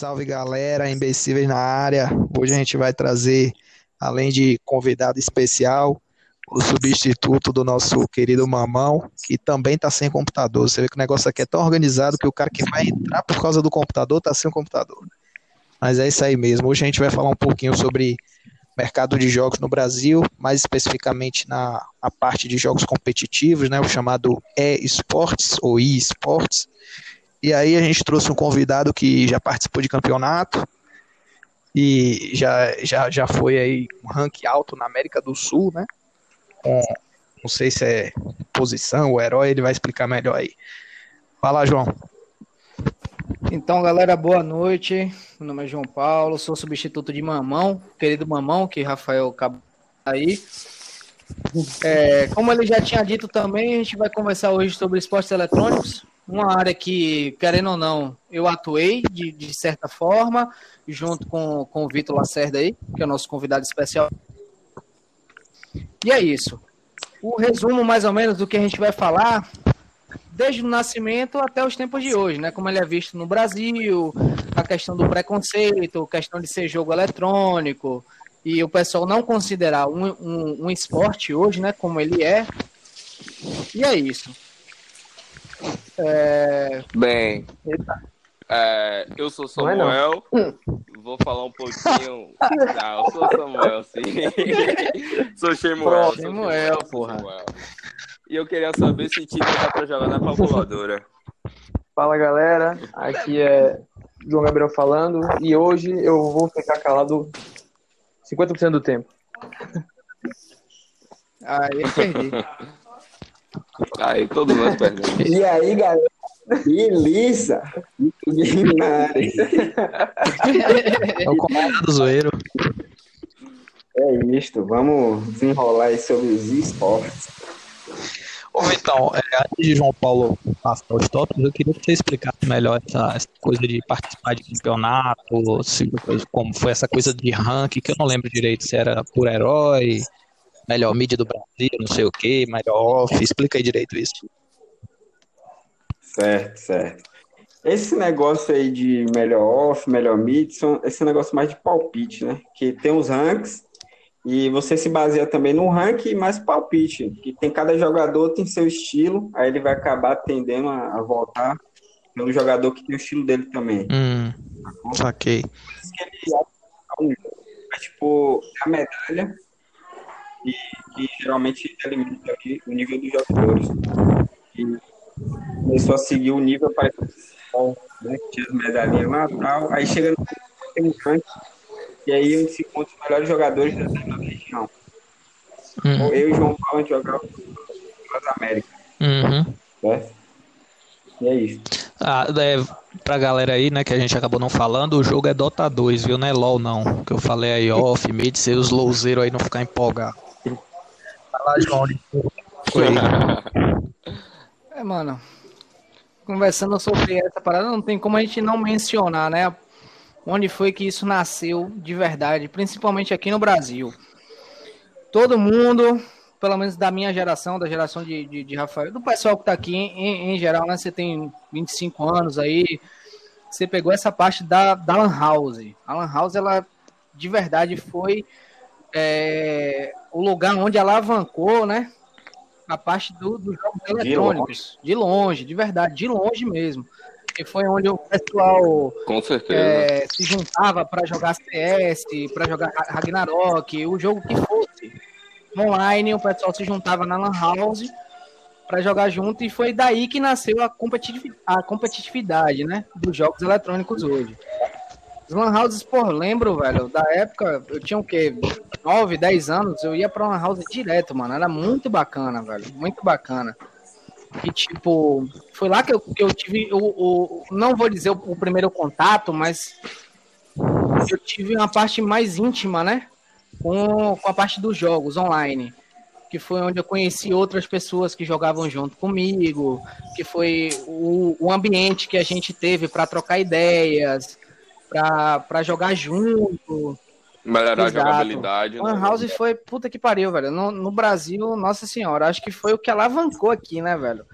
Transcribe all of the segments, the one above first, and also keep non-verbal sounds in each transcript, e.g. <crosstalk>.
Salve, galera, imbecíveis na área. Hoje a gente vai trazer, além de convidado especial, o substituto do nosso querido Mamão, que também tá sem computador. Você vê que o negócio aqui é tão organizado que o cara que vai entrar por causa do computador tá sem o computador. Mas é isso aí mesmo. Hoje a gente vai falar um pouquinho sobre mercado de jogos no Brasil, mais especificamente na, na parte de jogos competitivos, né, o chamado e-sports ou e-sports. E aí a gente trouxe um convidado que já participou de campeonato e já, já, já foi aí um rank alto na América do Sul, né? Com, não sei se é posição ou herói, ele vai explicar melhor aí. Fala, João. Então, galera, boa noite. Meu nome é João Paulo, sou substituto de Mamão, querido Mamão, que Rafael acabou aí. É, como ele já tinha dito também, a gente vai conversar hoje sobre esportes eletrônicos, uma área que, querendo ou não, eu atuei de, de certa forma, junto com, com o Vitor Lacerda aí, que é o nosso convidado especial. E é isso. O resumo, mais ou menos, do que a gente vai falar desde o nascimento até os tempos de hoje, né? Como ele é visto no Brasil, a questão do preconceito, a questão de ser jogo eletrônico, e o pessoal não considerar um, um, um esporte hoje, né? Como ele é. E é isso. É... Bem, é, eu sou é Samuel, não, vou falar um pouquinho. Não, eu sou Samuel, sim. <laughs> sou Samuel. Samuel, porra. Samuel. E eu queria saber se time dá pra jogar na calculadora. Fala galera, aqui é João Gabriel falando e hoje eu vou ficar calado 50% do tempo. Aí perdi. <laughs> Aí todo mundo. E aí, galera? Beleza! É o comando do zoeiro. É isto, vamos desenrolar aí sobre os esportes. Ou então, é, antes de João Paulo passar os tópicos, eu queria que você explicasse melhor essa, essa coisa de participar de campeonato, se, como foi essa coisa de ranking, que eu não lembro direito se era por herói, melhor mídia do Brasil, não sei o que, melhor off, explica aí direito isso. Certo, certo. Esse negócio aí de melhor off, melhor mid, são esse negócio mais de palpite, né? Que tem os ranks e você se baseia também no ranking mais palpite, que tem cada jogador tem seu estilo, aí ele vai acabar tendendo a, a voltar pelo jogador que tem o estilo dele também. Hum, saquei. É tipo a medalha e que geralmente delimita o nível dos jogadores. E começou a seguir o nível para né, tinha as medalhinhas lá tal, aí chega no tem um ranking e aí onde se encontra os melhores jogadores da região. Uhum. Eu e João Paulo, a gente jogava nas Américas. Uhum. Certo? E é isso. Ah, é, pra galera aí, né, que a gente acabou não falando, o jogo é Dota 2, viu? Não é LOL, não. Que eu falei aí, off, mid, ser os lowzeiros aí não ficar empolgado. João. Foi. <laughs> É, mano. Conversando sobre essa parada, não tem como a gente não mencionar, né? onde foi que isso nasceu de verdade, principalmente aqui no Brasil. Todo mundo, pelo menos da minha geração, da geração de, de, de Rafael, do pessoal que está aqui em, em, geral, né? Você tem 25 anos aí, você pegou essa parte da, da Lan House. A Lan House, ela de verdade foi é, o lugar onde alavancou, né? A parte do, dos jogos eletrônicos. De longe. de longe, de verdade, de longe mesmo que foi onde o pessoal é, se juntava para jogar CS, para jogar Ragnarok, o jogo que fosse. Online, o pessoal se juntava na Lan House para jogar junto e foi daí que nasceu a, competitiv a competitividade, né, dos jogos eletrônicos hoje. Os Lan Houses, por lembro, velho, da época, eu tinha o quê? 9, 10 anos, eu ia pra Lan House direto, mano. Era muito bacana, velho. Muito bacana. E, tipo, foi lá que eu, que eu tive o, o. Não vou dizer o, o, primeiro contato, mas eu tive uma parte mais íntima, né? Com, com a parte dos jogos online. Que foi onde eu conheci outras pessoas que jogavam junto comigo, que foi o, o ambiente que a gente teve para trocar ideias, para jogar junto. Melhorar Exato. a jogabilidade. Lan né? House foi puta que pariu, velho. No, no, Brasil, nossa senhora, acho que foi o que alavancou aqui, né, velho?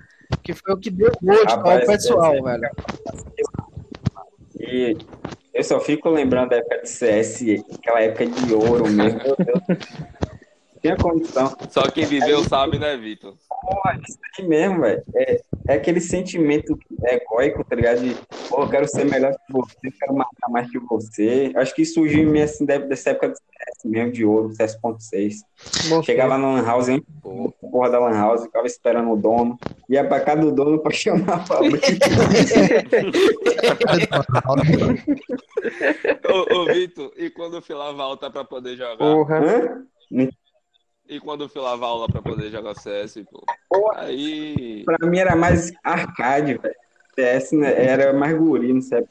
Que foi o que deu gosto para o pessoal, é, velho. E Eu só fico lembrando da época de CS, aquela época de ouro mesmo. Meu Deus. Tinha condição. Só quem viveu sabe, né, Vitor? Porra, isso aí mesmo, velho. É, é aquele sentimento egóico, tá ligado? De, pô, eu quero ser melhor que você, quero matar mais que você. Acho que surgiu em mim, assim, dessa época de CS mesmo, de ouro, CS.6. Chegava no Lan House, hein? Porra da Lan House, ficava esperando o dono. Ia pra casa do dono pra chamar pra <laughs> ô, ô, Vitor, e quando filava alta pra poder jogar? Porra. Hã? E quando filava aula pra poder jogar CS, pô. Aí. Pra mim era mais arcade, velho. CS né, era mais guri, não sei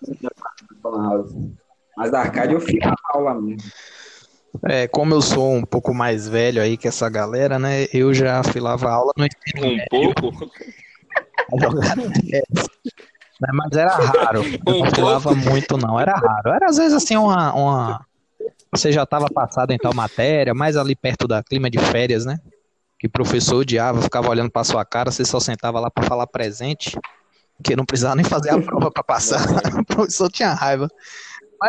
Mas arcade eu filava aula mesmo. É, como eu sou um pouco mais velho aí que essa galera, né? Eu já filava aula no ensino Um médio. pouco? Mas era raro. Eu não filava muito, não. Era raro. Era às vezes assim uma, uma você já estava passado em tal matéria, mais ali perto da clima de férias, né? Que professor odiava, ficava olhando para sua cara, você só sentava lá para falar presente, que não precisava nem fazer a prova para passar. <laughs> o professor tinha raiva.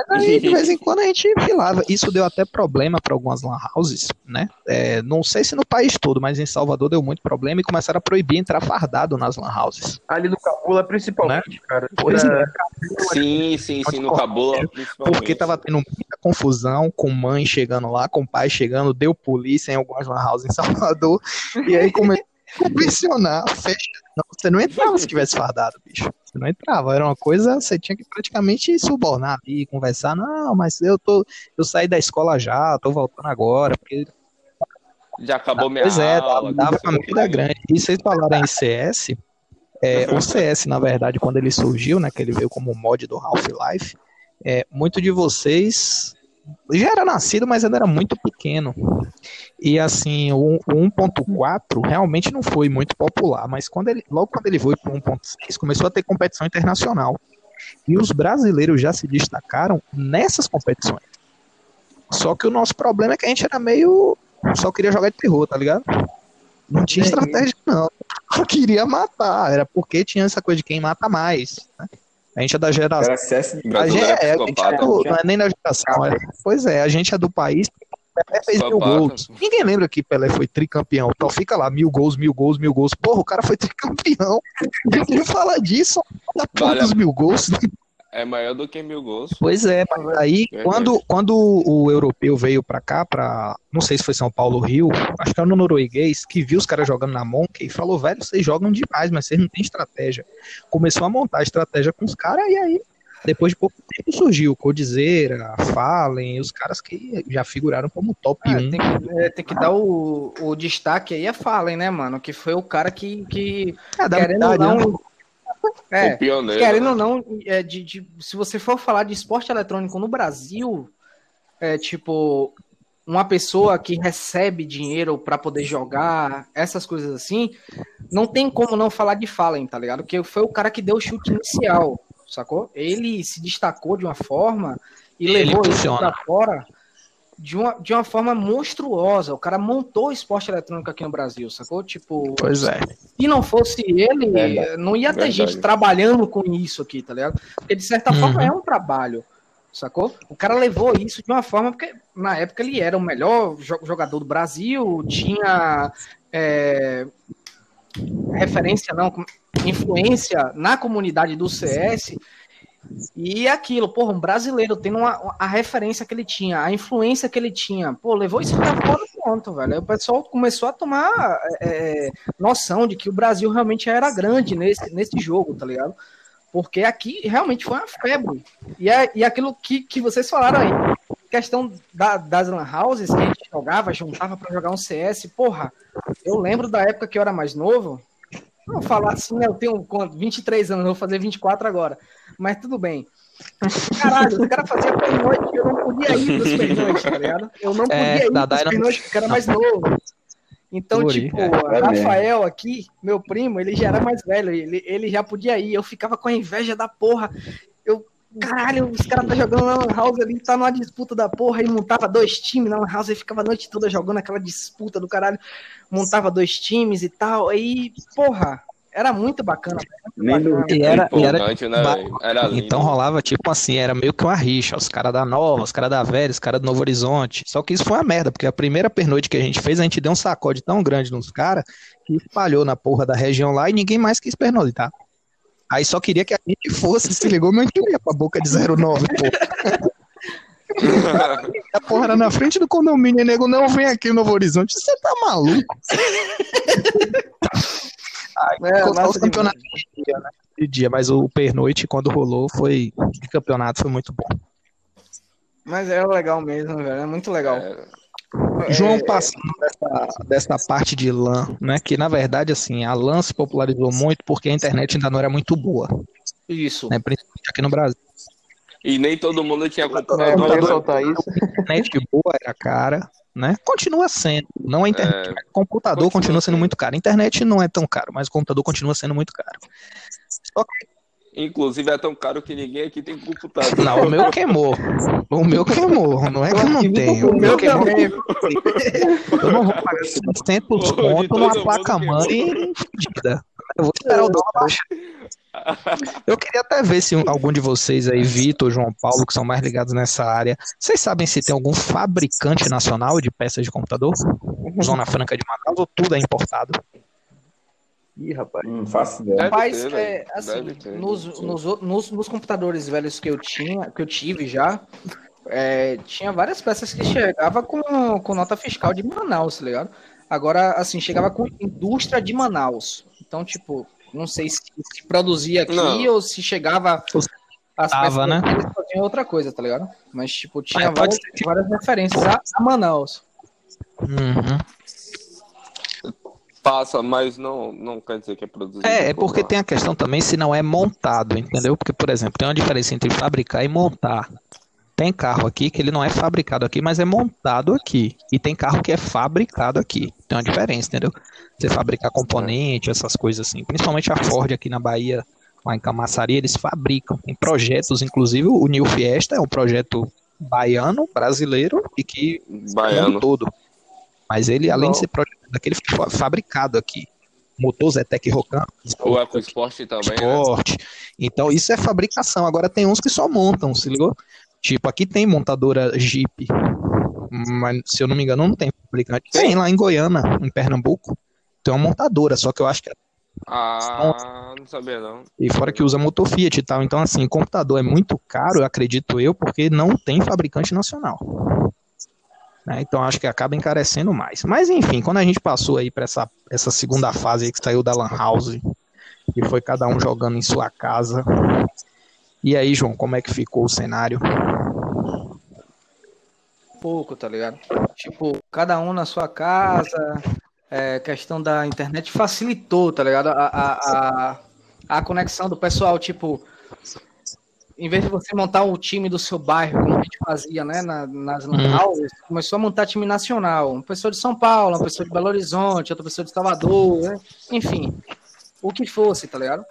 Mas aí, de vez em quando, a gente filava. Isso deu até problema para algumas lan houses, né? É, não sei se no país todo, mas em Salvador deu muito problema e começaram a proibir entrar fardado nas lan houses. Ali no Cabula, principalmente, né? cara. Pois é. Sim, sim, sim, no Cabula. Porque tava tendo muita confusão com mãe chegando lá, com pai chegando, deu polícia em algumas lan houses em Salvador. e aí começou <laughs> a convencionar, fecha. Não, você não entrava se tivesse fardado, bicho. Você não entrava. Era uma coisa, você tinha que praticamente subornar e conversar. Não, mas eu tô. Eu saí da escola já, tô voltando agora, porque. Já acabou minha pois é, aula. Dava uma medida grande. E vocês falaram em CS. É, <laughs> o CS, na verdade, quando ele surgiu, né, que ele veio como mod do Half-Life, é, muito de vocês já era nascido, mas ainda era muito pequeno. E assim, o, 1.4 realmente não foi muito popular, mas quando ele, logo quando ele foi para o 1.6, começou a ter competição internacional. E os brasileiros já se destacaram nessas competições. Só que o nosso problema é que a gente era meio. Só queria jogar de terror, tá ligado? Não tinha é estratégia, não. Só queria matar. Era porque tinha essa coisa de quem mata mais. Né? A gente é da geração. A gente, é, a gente é do, não é nem da geração. É, pois é, a gente é do país Pelé fez mil gols. Ninguém lembra que Pelé foi tricampeão. Então fica lá, mil gols, mil gols, mil gols. Porra, o cara foi tricampeão. <laughs> Ninguém fala disso. Da porra vale, dos mil gols. É maior do que mil gols. Pois é, mas aí quando, quando o europeu veio pra cá, pra. Não sei se foi São Paulo Rio, acho que era no norueguês, que viu os caras jogando na Monkey e falou, velho, vocês jogam demais, mas vocês não têm estratégia. Começou a montar a estratégia com os caras e aí depois de pouco tempo surgiu Codizeira, Fallen, os caras que já figuraram como top é, 1. Tem que, é, tem que dar o, o destaque aí a Fallen, né, mano? Que foi o cara que, que é, querendo ou não, É, pioneiro, querendo né? ou não, é, de, de, se você for falar de esporte eletrônico no Brasil, é tipo uma pessoa que recebe dinheiro para poder jogar, essas coisas assim, não tem como não falar de Fallen, tá ligado? Porque foi o cara que deu o chute inicial, sacou? Ele se destacou de uma forma e Ele levou funciona. isso pra fora de uma, de uma forma monstruosa. O cara montou o esporte eletrônico aqui no Brasil, sacou? Tipo, pois é. Se não fosse ele, é, não ia ter verdade. gente trabalhando com isso aqui, tá ligado? Porque de certa uhum. forma é um trabalho, sacou? O cara levou isso de uma forma, porque na época ele era o melhor jogador do Brasil, tinha é, referência, não, influência na comunidade do CS e aquilo, porra, um brasileiro tendo uma, a referência que ele tinha, a influência que ele tinha, pô, levou isso pra fora ponto, velho. Aí o pessoal começou a tomar é, noção de que o Brasil realmente era grande nesse, nesse jogo, tá ligado? Porque aqui realmente foi uma febre. E, é, e aquilo que, que vocês falaram aí, questão da, das lan houses que a gente jogava, juntava para jogar um CS, porra, eu lembro da época que eu era mais novo, Vou falar assim, né? Eu tenho quanto? 23 anos, vou fazer 24 agora. Mas tudo bem. Caralho, o cara fazia pernoite, eu não podia ir pros pernoites, tá ligado? Eu não podia é, ir pros pernoites porque era mais novo. Então, tipo, é, Rafael aqui, meu primo, ele já era mais velho, ele, ele já podia ir. Eu ficava com a inveja da porra. Caralho, os caras tá jogando na Lan House ali, tá numa disputa da porra, e montava dois times na Lan House, e ficava a noite toda jogando aquela disputa do caralho, montava dois times e tal. Aí, porra, era muito bacana. Muito bacana. E era, e era, né, era então rolava tipo assim, era meio que uma rixa, os caras da Nova, os caras da Velha, os caras do Novo Horizonte. Só que isso foi uma merda, porque a primeira pernoite que a gente fez, a gente deu um sacode tão grande nos caras que espalhou na porra da região lá e ninguém mais quis pernoitar. Tá? Aí só queria que a gente fosse, se ligou, mas a gente ia pra boca de 09, pô. a porra era na frente do condomínio, nego, não vem aqui no Novo Horizonte. Você tá maluco? Aí, é, o campeonato de dia, né? de dia, mas o pernoite, quando rolou, foi. De campeonato foi muito bom. Mas é legal mesmo, velho. É muito legal. É... João é, passando dessa, dessa parte de LAN, né? Que na verdade, assim, a LAN se popularizou muito porque a internet ainda não era muito boa. Isso. Né, principalmente aqui no Brasil. E nem todo mundo tinha computador. É, computador isso. internet boa era cara, né? Continua sendo. Não a internet. É, computador continua, continua sendo muito caro. A internet não é tão caro, mas o computador continua sendo muito caro. Só que Inclusive é tão caro que ninguém aqui tem computador. Não, o meu queimou. O meu queimou. Não é que eu não tenho. O meu queimou. Eu não vou pagar 600 pontos numa placa-mãe fodida. Eu vou esperar o dólar baixar. Eu queria até ver se algum de vocês aí, Vitor, João Paulo, que são mais ligados nessa área, vocês sabem se tem algum fabricante nacional de peças de computador? Zona Franca de Manaus ou tudo é importado? Ih, rapaz. Não faço ideia. Rapaz, ter, é, assim, nos, nos, nos, nos, computadores velhos que eu tinha, que eu tive já, é, tinha várias peças que chegava com, com nota fiscal de Manaus, tá ligado? Agora, assim, chegava com indústria de Manaus. Então, tipo, não sei se, se produzia aqui não. ou se chegava as Tava, né? faziam outra coisa, tá ligado? Mas, tipo, tinha várias, várias referências a, a Manaus. Uhum. Passa, mas não, não quer dizer que é produzido. É, é porque tem a questão também se não é montado, entendeu? Porque, por exemplo, tem uma diferença entre fabricar e montar. Tem carro aqui que ele não é fabricado aqui, mas é montado aqui. E tem carro que é fabricado aqui. Tem uma diferença, entendeu? Você fabricar componente, essas coisas assim. Principalmente a Ford aqui na Bahia, lá em Camaçari, eles fabricam. Tem projetos, inclusive o New Fiesta é um projeto baiano, brasileiro e que baiano todo. Mas ele, além de ser projeto daquele fabricado aqui. Motor Zetec Rocan. O EcoSport também. Sport. Né? Então, isso é fabricação. Agora tem uns que só montam, se ligou? Tipo, aqui tem montadora Jeep. Mas, se eu não me engano, não tem fabricante. Tem lá em Goiânia, em Pernambuco. Tem uma montadora, só que eu acho que é ah, não sabia não. E fora que usa motor Fiat e tal. Então, assim, computador é muito caro, acredito eu, porque não tem fabricante nacional. Né? Então acho que acaba encarecendo mais. Mas enfim, quando a gente passou aí para essa, essa segunda fase que saiu da Lan House, e foi cada um jogando em sua casa. E aí, João, como é que ficou o cenário? Pouco, tá ligado? Tipo, cada um na sua casa, é, questão da internet facilitou, tá ligado? A, a, a, a conexão do pessoal, tipo, em vez de você montar o time do seu bairro, como a gente fazia, né, na, nas lan houses, começou a montar time nacional. Uma pessoa de São Paulo, uma pessoa de Belo Horizonte, outra pessoa de Salvador, né? enfim, o que fosse, tá ligado?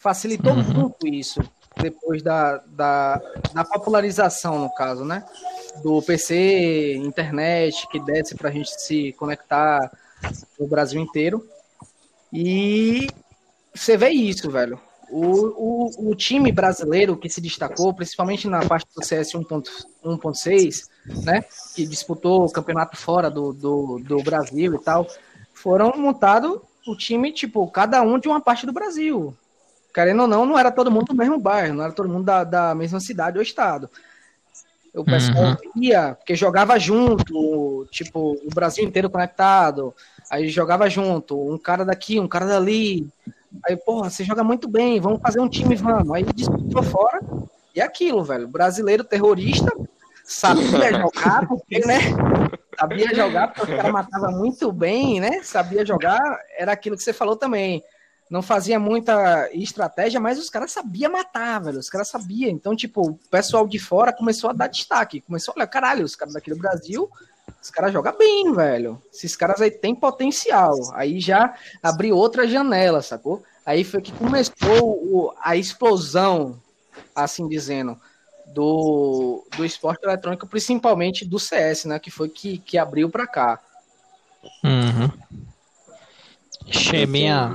Facilitou uhum. muito isso depois da, da, da, popularização, no caso, né? Do PC, internet, que desce pra gente se conectar no Brasil inteiro. E você vê isso, velho. O, o, o, time brasileiro que se destacou, principalmente na parte do CS 1.6, né, que disputou o campeonato fora do, do, do Brasil e tal, foram montados o time, tipo, cada um de uma parte do Brasil. Querendo ou não, não era todo mundo do mesmo bairro, não era todo mundo da, da mesma cidade ou estado. O pessoal uhum. ia, porque jogava junto, tipo, o Brasil inteiro conectado, aí jogava junto, um cara daqui, um cara dali, Aí, porra, você joga muito bem, vamos fazer um time, vamos. Aí disputou fora. E é aquilo, velho. Brasileiro terrorista, sabia <laughs> jogar, porque, né? <laughs> Sabia jogar, porque o cara matava muito bem, né? Sabia jogar, era aquilo que você falou também. Não fazia muita estratégia, mas os caras sabiam matar, velho. Os caras sabiam. Então, tipo, o pessoal de fora começou a dar destaque. Começou, olha, caralho, os caras daqui do Brasil os caras jogam bem, velho. Esses caras aí têm potencial. Aí já abriu outra janela, sacou? Aí foi que começou o, a explosão, assim dizendo, do, do esporte eletrônico, principalmente do CS, né? Que foi que, que abriu para cá. Uhum. Cheminha,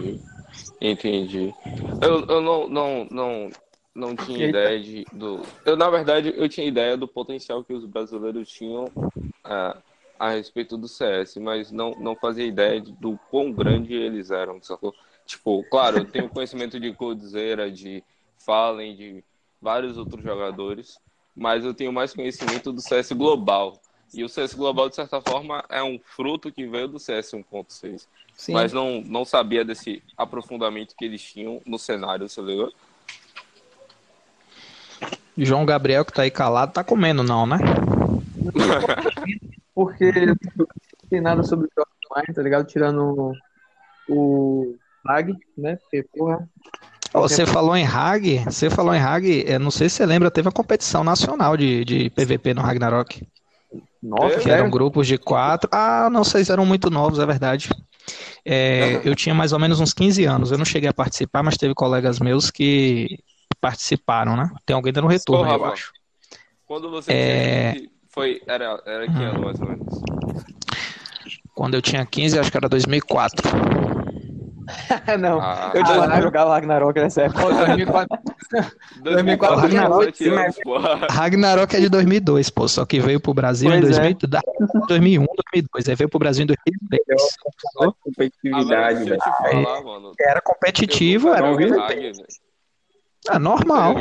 Entendi. Eu, eu não, não, não, não tinha ideia de, do. Eu, na verdade, eu tinha ideia do potencial que os brasileiros tinham é, a respeito do CS, mas não, não fazia ideia de, do quão grande eles eram, sacou? Tipo, claro, eu tenho conhecimento de Coldzera, de Fallen, de vários outros jogadores, mas eu tenho mais conhecimento do CS global. E o CS global, de certa forma, é um fruto que veio do CS 1.6. Mas não, não sabia desse aprofundamento que eles tinham no cenário, você ligou? João Gabriel, que tá aí calado, tá comendo, não, né? <laughs> Porque não tem nada sobre o jogo online, tá ligado? Tirando o Hag, né? Porque, porra. Você falou em Hag, você falou em Hag, não sei se você lembra, teve uma competição nacional de, de PVP no Ragnarok. Nossa, que eram grupos de quatro. Ah, não, vocês eram muito novos, é verdade. É, eu tinha mais ou menos uns 15 anos. Eu não cheguei a participar, mas teve colegas meus que participaram, né? Tem alguém dando retorno, Porra, eu acho. Quando você é... foi era era que ano mais ou menos? Quando eu tinha 15, acho que era 2004. <laughs> não, ah, eu tinha ah, jogar Ragnarok nessa época. 2004. 2004 Ragnarok, Ragnarok é de 2002, pô, só que veio pro Brasil pois em 2000, é. 2001, 2002, aí veio pro Brasil em 2003. Competitividade, velho. Era competitivo, era. É normal.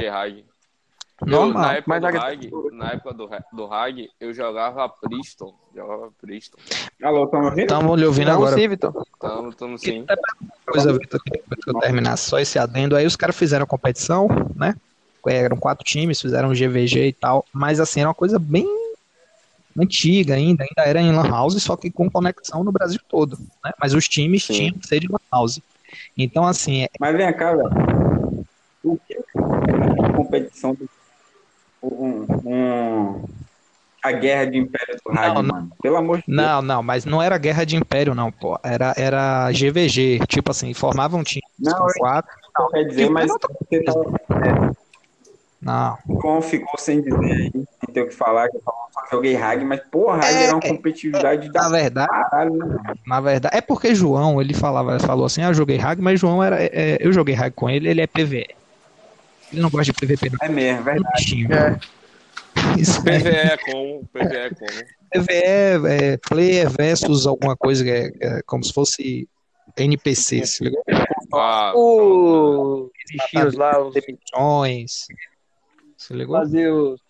Normal. na época, Mas do Hag, na época do, do Hag, eu jogava Priston. Jogava Priston. Alô, estamos ouvindo? Estamos lhe ouvindo agora. Sim, Vitor. Estamos, estamos sim. Coisa, Vitor, que eu terminar só esse adendo. Aí os caras fizeram a competição, né? Eram quatro times, fizeram GVG e tal. Mas assim, era uma coisa bem antiga ainda. Ainda era em Lan House, só que com conexão no Brasil todo. Né? Mas os times sim. tinham que ser de Lan House. Então, assim. É... Mas vem cá, velho. O que é competição do um, um, a guerra de império do rádio, não, mano. Pelo amor de Deus. Não, não, mas não era guerra de império, não, pô. Era, era GVG. Tipo assim, formavam um time. Não, quatro. Não, quer dizer, mas. Tá, é, não. Como ficou sem dizer aí, não tem o que falar, que eu só joguei Hag, mas, porra, é, era uma competitividade é, da. Na verdade, caralho, né? na verdade, é porque João, ele falava, falou assim, ah, eu joguei Hag, mas João era. É, eu joguei Hag com ele, ele é PVE. Ele não gosta de PVP. Não. É mesmo, é verdade. É. Isso PVE é como, PVE é como. PVE é player versus alguma coisa que é, é como se fosse NPC, se ligou? Ah, os bichinhos lá, os demissões. Se ligou? Fazer os.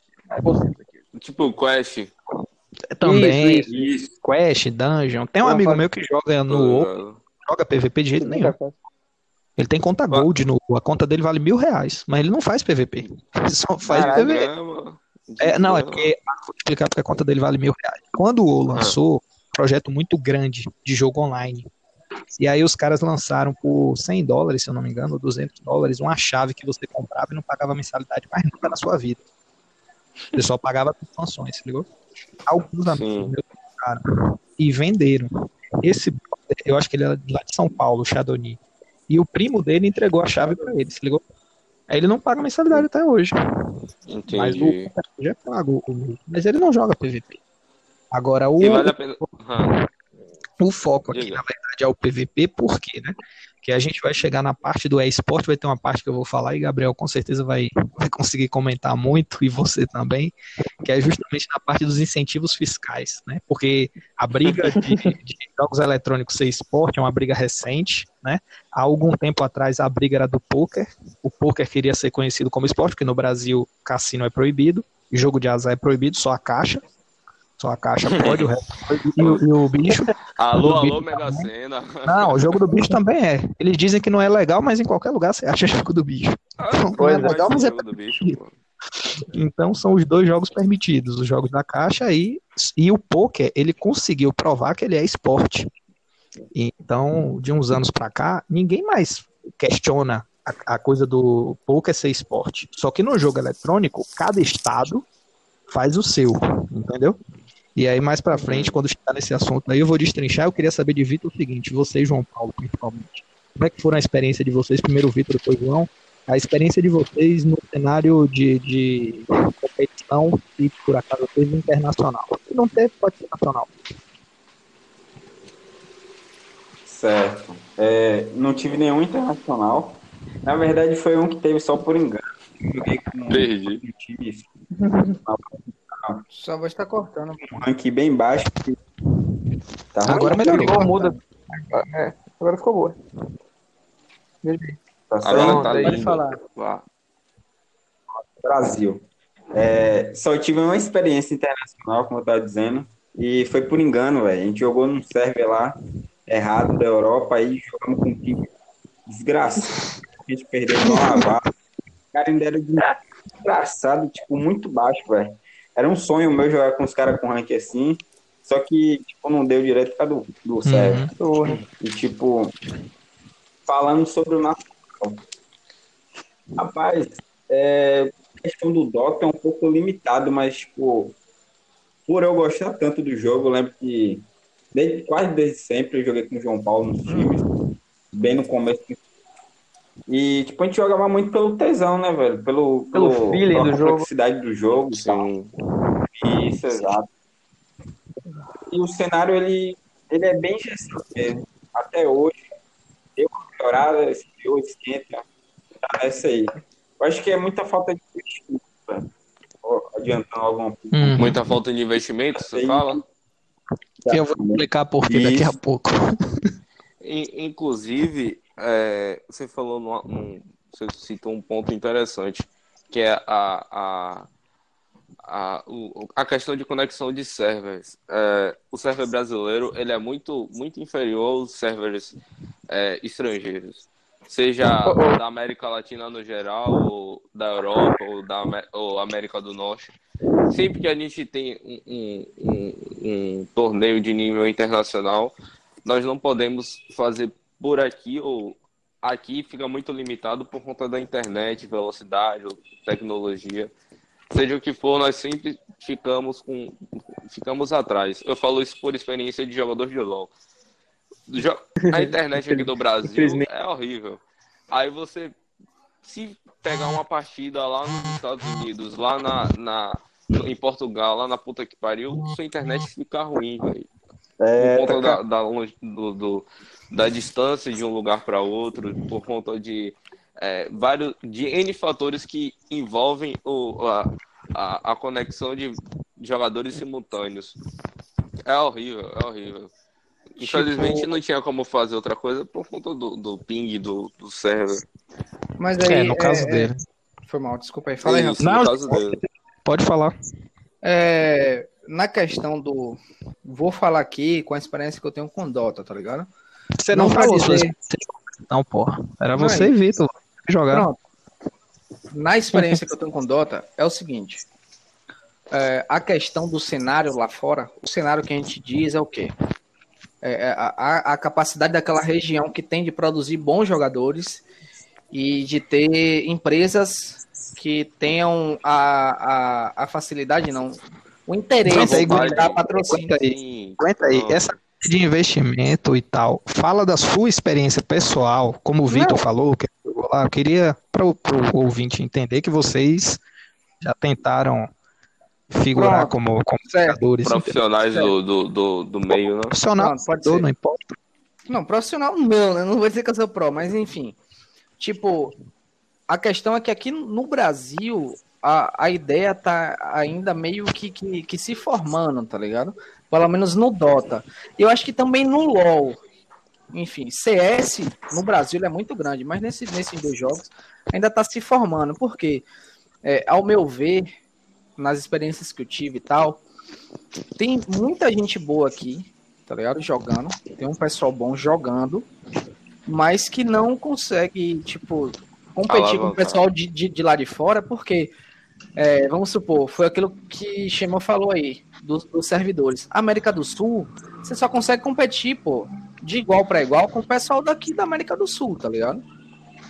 Tipo, Quest. Também. Isso, isso. Quest, Dungeon. Tem um amigo meu que joga no uh... joga PVP de jeito nenhum. Ele tem conta Gold no. A conta dele vale mil reais, mas ele não faz PVP. Ele <laughs> só faz PVP. É, não, é porque. Vou explicar porque a conta dele vale mil reais. Quando o lançou, um projeto muito grande de jogo online. E aí os caras lançaram por 100 dólares, se eu não me engano, 200 dólares, uma chave que você comprava e não pagava mensalidade mais nunca na sua vida. Você só pagava por se ligou? Alguns amigos meus compraram e venderam. Esse, eu acho que ele é lá de São Paulo, o Chadoni. E o primo dele entregou a chave para ele, se ligou? Aí ele não paga mensalidade até hoje. Entendi. Mas o já paga, mas ele não joga PVP. Agora o. Vale pena... uhum. O foco aqui, Diga. na verdade, é o PVP, por quê, né? que a gente vai chegar na parte do esporte, vai ter uma parte que eu vou falar e Gabriel com certeza vai, vai conseguir comentar muito, e você também, que é justamente na parte dos incentivos fiscais, né? Porque a briga de, de jogos eletrônicos ser esporte é uma briga recente, né? Há algum tempo atrás a briga era do poker, o poker queria ser conhecido como esporte, porque no Brasil cassino é proibido, jogo de azar é proibido, só a caixa, só a caixa pode, o resto <laughs> e, e, o bicho. Alô, alô, bicho Mega Sena. Não, o jogo do bicho também é. Eles dizem que não é legal, mas em qualquer lugar você acha jogo do bicho. Ah, não, não é, é legal, mas é bicho, Então são os dois jogos permitidos, os jogos da caixa e, e o poker, ele conseguiu provar que ele é esporte. Então, de uns anos para cá, ninguém mais questiona a, a, coisa do poker ser esporte. Só que no jogo eletrônico, cada estado faz o seu, entendeu? E aí, mais pra frente, quando chegar nesse assunto aí, eu vou destrinchar. Eu queria saber de Vitor o seguinte: você e João Paulo, principalmente. Como é que foram a experiência de vocês? Primeiro o Vitor, depois o João. A experiência de vocês no cenário de, de competição e, por acaso, fez internacional. Se não teve, pode ser nacional. Certo. É, não tive nenhum internacional. Na verdade, foi um que teve só por engano. Joguei com Perdi. um time <laughs> Sua voz tá cortando. um ranking bem baixo. Tá Agora melhorou. Igual muda. É, agora ficou boa. tá certo? Agora tá Pode falar. Brasil. É, só tive uma experiência internacional, como eu estava dizendo, e foi por engano, velho. A gente jogou num server lá, errado da Europa, aí jogamos com um time desgraçado. A gente perdeu uma lavada. O cara ainda era desgraçado, tipo, muito baixo, velho. Era um sonho meu jogar com os caras com rank assim, só que, tipo, não deu direito por causa do, do server. Porra. E, tipo, falando sobre o nacional. Rapaz, é, a questão do Dota é um pouco limitado, mas, tipo, por eu gostar tanto do jogo, eu lembro que desde, quase desde sempre eu joguei com o João Paulo nos times, bem no começo. E, tipo, a gente jogava muito pelo tesão, né, velho? Pelo, Pelo feeling pela do jogo. complexidade do jogo. tal. Sim. Isso, exato. E o cenário, ele, ele é bem gestão mesmo. Até hoje, deu uma melhorada, esfriou, esquenta, tá nessa aí. Eu acho que é muita falta de investimento, velho. Ó, Adiantando alguma coisa. Hum. Muita falta de investimento, você fala? Eu vou explicar por que daqui a Isso. pouco. In- Inclusive, é, você falou numa- num, você citou um ponto interessante, que é a, a, a, a questão de conexão de servers. É, o server brasileiro ele é muito, muito inferior aos servers é, estrangeiros, seja da América Latina no geral, ou da Europa, ou da ou América do Norte. Sempre que a gente tem um, um, um- um torneio de nível internacional, nós não podemos fazer por aqui ou aqui fica muito limitado por conta da internet, velocidade, tecnologia. Seja o que for, nós sempre ficamos com ficamos atrás. Eu falo isso por experiência de jogador de LoL. A internet aqui do Brasil é horrível. Aí você se pegar uma partida lá nos Estados Unidos, lá na, na em Portugal, lá na puta que pariu, sua internet fica ruim, velho É, por conta tá da, da, longe- do, do- da distância de um lugar para outro, por conta de é, vários de N fatores que envolvem o, a, a, a conexão de jogadores simultâneos. É horrível, é horrível. Infelizmente não tinha como fazer outra coisa por conta do, do ping do, do server. Mas aí. É, no caso é, dele. Foi mal, desculpa aí. Fala aí, Isso, Não, caso dele. Pode falar. É, na questão do. Vou falar aqui com a experiência que eu tenho com Dota, tá ligado? Você não, Não falou dizer- Não, porra. Era é você e Vitor. Jogar. Pronto. Na experiência que eu tenho com Dota, é o seguinte. É, a questão do cenário lá fora, o cenário que a gente diz é o quê? É, é a, a- a capacidade daquela região que tem de produzir bons jogadores e de ter empresas que tenham a, a, a facilidade, não, o interesse Aguenta aí, de aguenta dar aí, patrocínio. aguenta aí. Aguenta aí. não. Essa de investimento e tal, fala da sua experiência pessoal, como o Vitor Não. falou, que. Eu queria, para o ouvinte entender, que vocês já tentaram figurar Pronto. como, jogadores. profissionais do, do, do, do meio, né? Profissional, Pronto, pode jogador, ser. não importa. Não, profissional não, né? Não vou dizer que eu sou pro, mas enfim. Tipo, a questão é que aqui no Brasil a, a ideia tá ainda meio que, que, que se formando, tá ligado? Pelo menos no Dota. Eu acho que também no LoL. Enfim, CS no Brasil é muito grande, mas nesse, nesses dois jogos ainda tá se formando. Por quê? É, ao meu ver, nas experiências que eu tive e tal, tem muita gente boa aqui, tá ligado? Jogando. Tem um pessoal bom jogando, mas que não consegue, tipo, competir com o pessoal de, de, de lá de fora, porque, é, vamos supor, foi aquilo que Shema falou aí, dos, dos servidores. América do Sul, você só consegue competir, pô, de igual para igual com o pessoal daqui da América do Sul, tá ligado?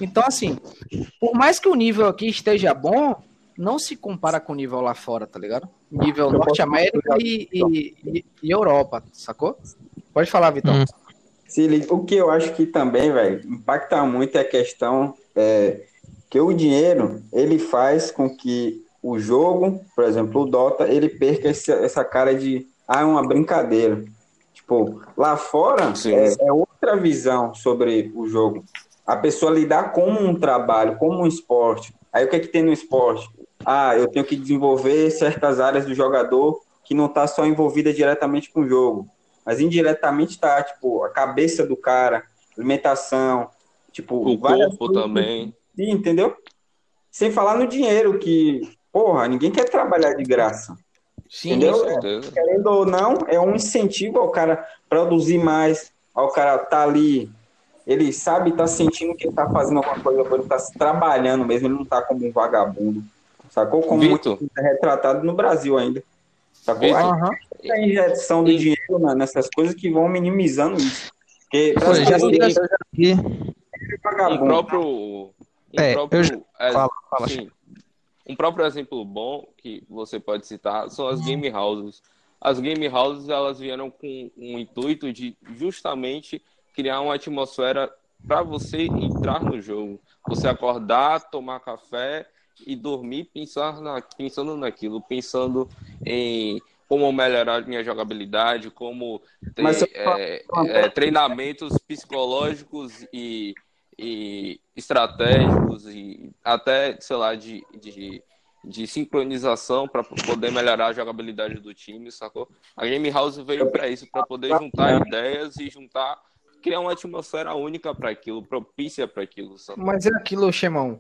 Então, assim, por mais que o nível aqui esteja bom, não se compara com o nível lá fora, tá ligado? Nível Norte América e, e, e- e Europa, sacou? Pode falar, Vitão. Hum. Se liga- O que eu acho que também, velho, impacta muito é a questão é, que o dinheiro ele faz com que o jogo, por exemplo, o Dota, ele perca esse- essa cara de ah, é uma brincadeira. Tipo, lá fora é, é outra visão sobre o jogo. A pessoa lidar como um trabalho, como um esporte. Aí o que é que tem no esporte? Ah, eu tenho que desenvolver certas áreas do jogador que não está só envolvida diretamente com o jogo, mas indiretamente está, tipo, a cabeça do cara, alimentação, tipo, o corpo também. Sim, entendeu? Sem falar no dinheiro, que, porra, ninguém quer trabalhar de graça. Sim, entendeu? É, querendo ou não, é um incentivo ao cara produzir mais, ao cara tá ali, ele sabe, tá sentindo que ele tá fazendo alguma coisa, ele tá trabalhando mesmo, ele não tá como um vagabundo. Sacou? Como Vitor. muito é retratado no Brasil ainda. Sacou? Vitor. Aí, a injeção de dinheiro né, nessas coisas que vão minimizando isso. Porque Pô, já aqui. é vagabundo. próprio. Um É, próprio já- fala, fala, sim. Um próprio exemplo bom que você pode citar são as game houses. As game houses elas vieram com um intuito de justamente criar uma atmosfera para você entrar no jogo. Você acordar, tomar café e dormir pensar na, pensando naquilo, pensando em como melhorar minha jogabilidade, como ter eu- é, é, treinamentos psicológicos e, e estratégicos e até, sei lá, de, de, de sincronização para poder melhorar a jogabilidade do time, sacou? A Game House veio para isso, para poder juntar ideias e juntar, criar uma atmosfera única para aquilo, propícia para aquilo, sacou? Mas é aquilo, Xemão.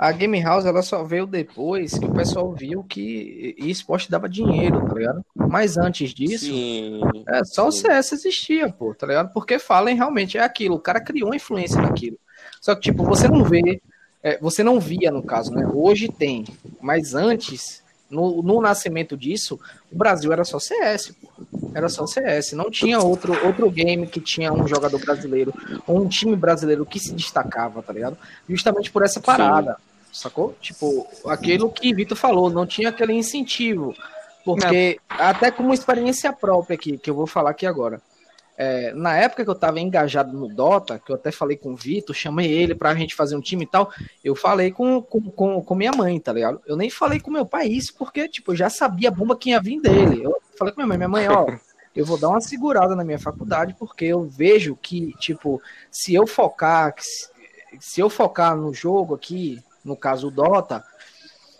A Game House ela só veio depois que o pessoal viu que esporte dava dinheiro, tá ligado? Mas antes disso, Sim. é, só o sim. CS existia, pô, tá ligado? Porque Fallen realmente é aquilo, o cara criou influência naquilo. Só que, tipo, você não vê, é, você não via no caso, né? Hoje tem, mas antes, no, no nascimento disso, o Brasil era só CS, pô. Era só CS, não tinha outro, outro game que tinha um jogador brasileiro, ou um time brasileiro que se destacava, tá ligado? Justamente por essa parada, sacou? Tipo, aquilo que Vitor falou, não tinha aquele incentivo. Porque, até como experiência própria aqui, que eu vou falar aqui agora. É, na época que eu tava engajado no Dota, que eu até falei com o Vitor, chamei ele pra gente fazer um time e tal, eu falei com, com, com, com minha mãe, tá ligado? Eu nem falei com meu pai isso, porque, tipo, eu já sabia a bomba que ia vir dele. Eu falei com minha mãe, minha mãe, ó, <laughs> eu vou dar uma segurada na minha faculdade, porque eu vejo que, tipo, se eu focar, se eu focar no jogo aqui, no caso o Dota,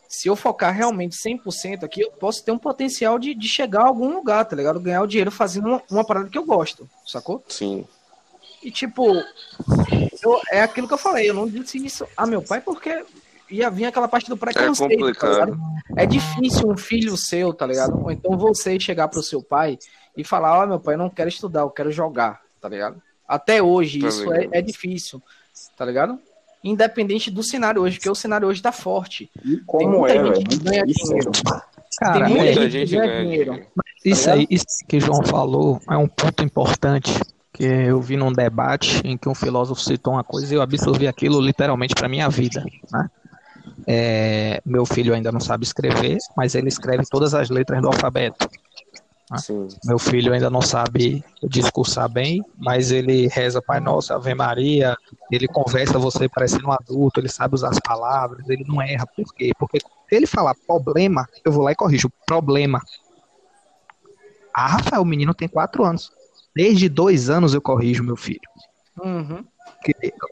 se eu focar realmente 100% aqui, eu posso ter um potencial de, de chegar a algum lugar, tá ligado? Ganhar o dinheiro fazendo uma, uma parada que eu gosto, sacou? Sim. E tipo, eu- é aquilo que eu falei, eu não disse isso a meu pai porque ia vir aquela parte do preconceito, tá complicado. ligado? É difícil um filho seu, tá ligado? Ou então você chegar pro seu pai e falar, ó, meu pai, eu não quero estudar, eu quero jogar, tá ligado? Até hoje Tá isso é, é difícil, tá ligado? Independente do cenário hoje, porque o cenário hoje tá forte. E Tem como muita é, gente velho? ganha dinheiro. Cara, Tem muita é, gente gente ganha ganha dinheiro. dinheiro. isso aí, isso que o João falou é um ponto importante que eu vi num debate em que um filósofo citou uma coisa e eu absorvi aquilo literalmente para minha vida, né? É, meu filho ainda não sabe escrever, mas ele escreve todas as letras do alfabeto. Sim. Meu filho ainda não sabe discursar bem, mas ele reza Pai Nosso, Ave Maria, ele conversa você parecendo um adulto, ele sabe usar as palavras, ele não erra. Por quê? Porque se ele falar problema, eu vou lá e corrijo. Problema. Ah, Rafael, o menino tem quatro anos. Desde dois anos eu corrijo meu filho. Uhum.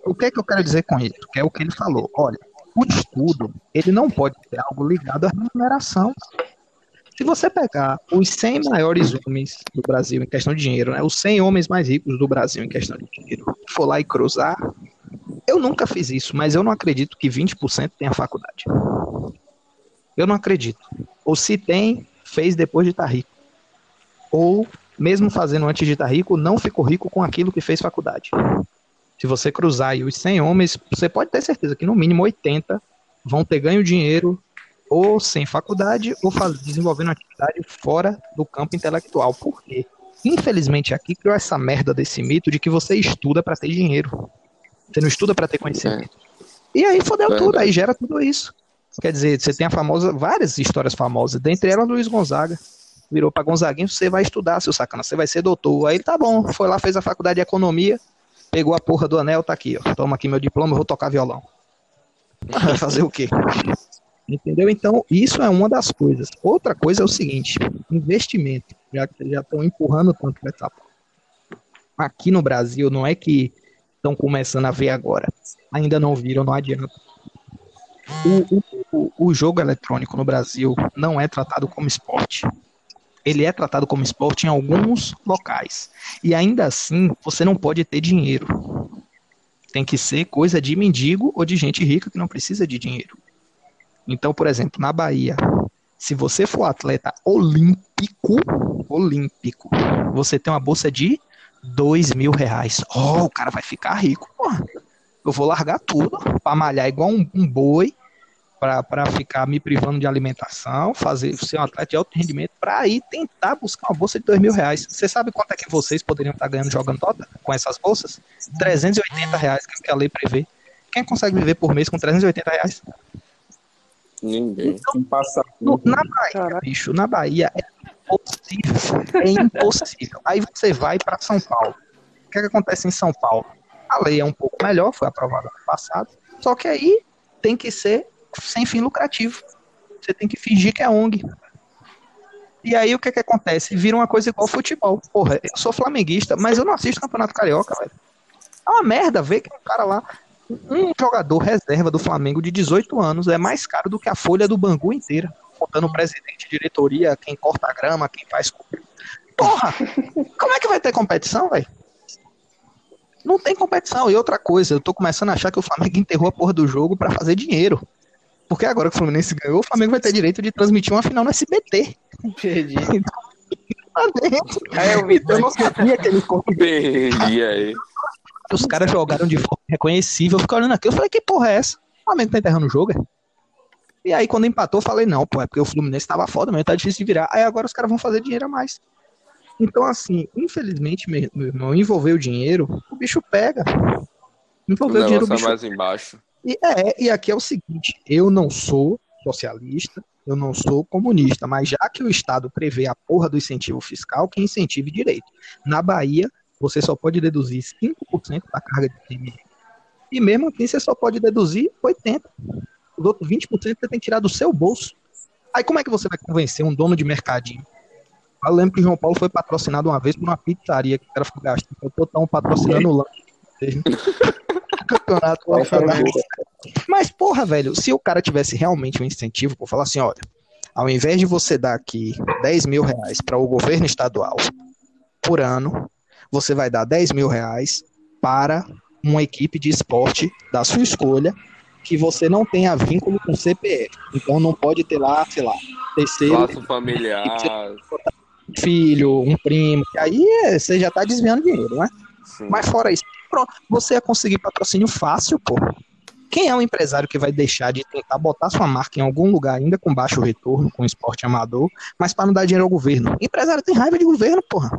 O que é que eu quero dizer com isso? Que é o que ele falou. Olha, o estudo, ele não pode ser algo ligado à remuneração. Se você pegar os 100 maiores homens do Brasil em questão de dinheiro, né, os 100 homens mais ricos do Brasil em questão de dinheiro, for lá e cruzar, eu nunca fiz isso, mas eu não acredito que 20% tenha faculdade. Eu não acredito. Ou se tem, fez depois de estar rico. Ou, mesmo fazendo antes de estar rico, não ficou rico com aquilo que fez faculdade. Se você cruzar os 100 homens, você pode ter certeza que no mínimo 80 vão ter ganho dinheiro ou sem faculdade ou faz, desenvolvendo atividade fora do campo intelectual. Por quê? Infelizmente aqui criou essa merda desse mito de que você estuda para ter dinheiro. Você não estuda para ter conhecimento. E aí fodeu Verdade. tudo, aí gera tudo isso. Quer dizer, você tem a famosa, várias histórias famosas, dentre elas Luiz Gonzaga. Virou pra Gonzaguinho, você vai estudar, seu sacana, você vai ser doutor. Aí tá bom, foi lá, fez a faculdade de economia, pegou a porra do anel, tá aqui, ó. Toma aqui meu diploma, eu vou tocar violão. <laughs> Vai fazer o quê? Entendeu? Então, isso é uma das coisas. Outra coisa é o seguinte: investimento. Já que já estão empurrando tanto para essa aqui no Brasil, não é que estão começando a ver agora. Ainda não viram, não adianta. O, o, o jogo eletrônico no Brasil não é tratado como esporte. Ele é tratado como esporte em alguns locais. E ainda assim, você não pode ter dinheiro. Tem que ser coisa de mendigo ou de gente rica que não precisa de dinheiro. Então, por exemplo, na Bahia, se você for atleta olímpico, olímpico, você tem uma bolsa de dois mil reais. Oh, o cara vai ficar rico. Porra. Eu vou largar tudo para malhar igual um, um boi, para ficar me privando de alimentação, fazer ser um atleta de alto rendimento, para ir tentar buscar uma bolsa de dois mil reais. Você sabe quanto é que vocês poderiam estar ganhando jogando Dota com essas bolsas? 380 reais, que é a lei prevê. Quem consegue viver por mês com 380 reais? Ninguém. Então, no, na Bahia, Caraca. bicho, na Bahia é impossível. É impossível. Aí você vai para São Paulo. O que, é que acontece em São Paulo? A lei é um pouco melhor, foi aprovada no passado. Só que aí tem que ser sem fim lucrativo. Você tem que fingir que é ONG. E aí o que, é que acontece? Vira uma coisa igual futebol. Porra, eu sou flamenguista, mas eu não assisto Campeonato Carioca, velho. É uma merda ver que um cara lá um jogador reserva do Flamengo de 18 anos é mais caro do que a folha do Bangu inteira, contando o presidente, diretoria, quem corta a grama, quem faz. Porra! Como é que vai ter competição, velho? Não tem competição. E outra coisa, eu tô começando a achar que o Flamengo enterrou a porra do jogo para fazer dinheiro. Porque agora que o Fluminense ganhou, o Flamengo vai ter direito de transmitir uma final no SBT. Perdi. Então, aí eu, vi, eu não sabia que eles Perdi aí os caras jogaram de forma reconhecível. Eu fiquei olhando aqui, eu falei, que porra é essa? O Flamengo tá enterrando o jogo, é? E aí, quando empatou, eu falei, não, pô, é porque o Fluminense tava foda mesmo, tá difícil de virar. Aí agora os caras vão fazer dinheiro a mais. Então, assim, infelizmente, meu irmão, envolver o dinheiro, o bicho pega. Envolver o, o dinheiro, o bicho... mais embaixo. E, é, e aqui é o seguinte, eu não sou socialista, eu não sou comunista, mas já que o Estado prevê a porra do incentivo fiscal, que incentive direito. Na Bahia, você só pode deduzir 5% da carga de ICMS. E mesmo assim, você só pode deduzir 80%. Os outros 20% você tem que tirar do seu bolso. Aí como é que você vai convencer um dono de mercadinho? Eu lembro que o João Paulo foi patrocinado uma vez por uma pizzaria que o cara ficou gastando. Eu tô tão patrocinando o lanche. <laughs> Campeonato Mas, porra, velho, se o cara tivesse realmente um incentivo por falar assim, olha, ao invés de você dar aqui 10 mil reais para o governo estadual por ano, você vai dar 10 mil reais para uma equipe de esporte da sua escolha que você não tenha vínculo com CPF. Então não pode ter lá, sei lá, terceiro. Laço familiar. Filho, um primo. Aí é, você já está desviando dinheiro, né? Sim. Mas fora isso, pronto, você ia conseguir patrocínio fácil, pô. Quem é o empresário que vai deixar de tentar botar sua marca em algum lugar ainda com baixo retorno, com esporte amador, mas para não dar dinheiro ao governo? Empresário tem raiva de governo, porra.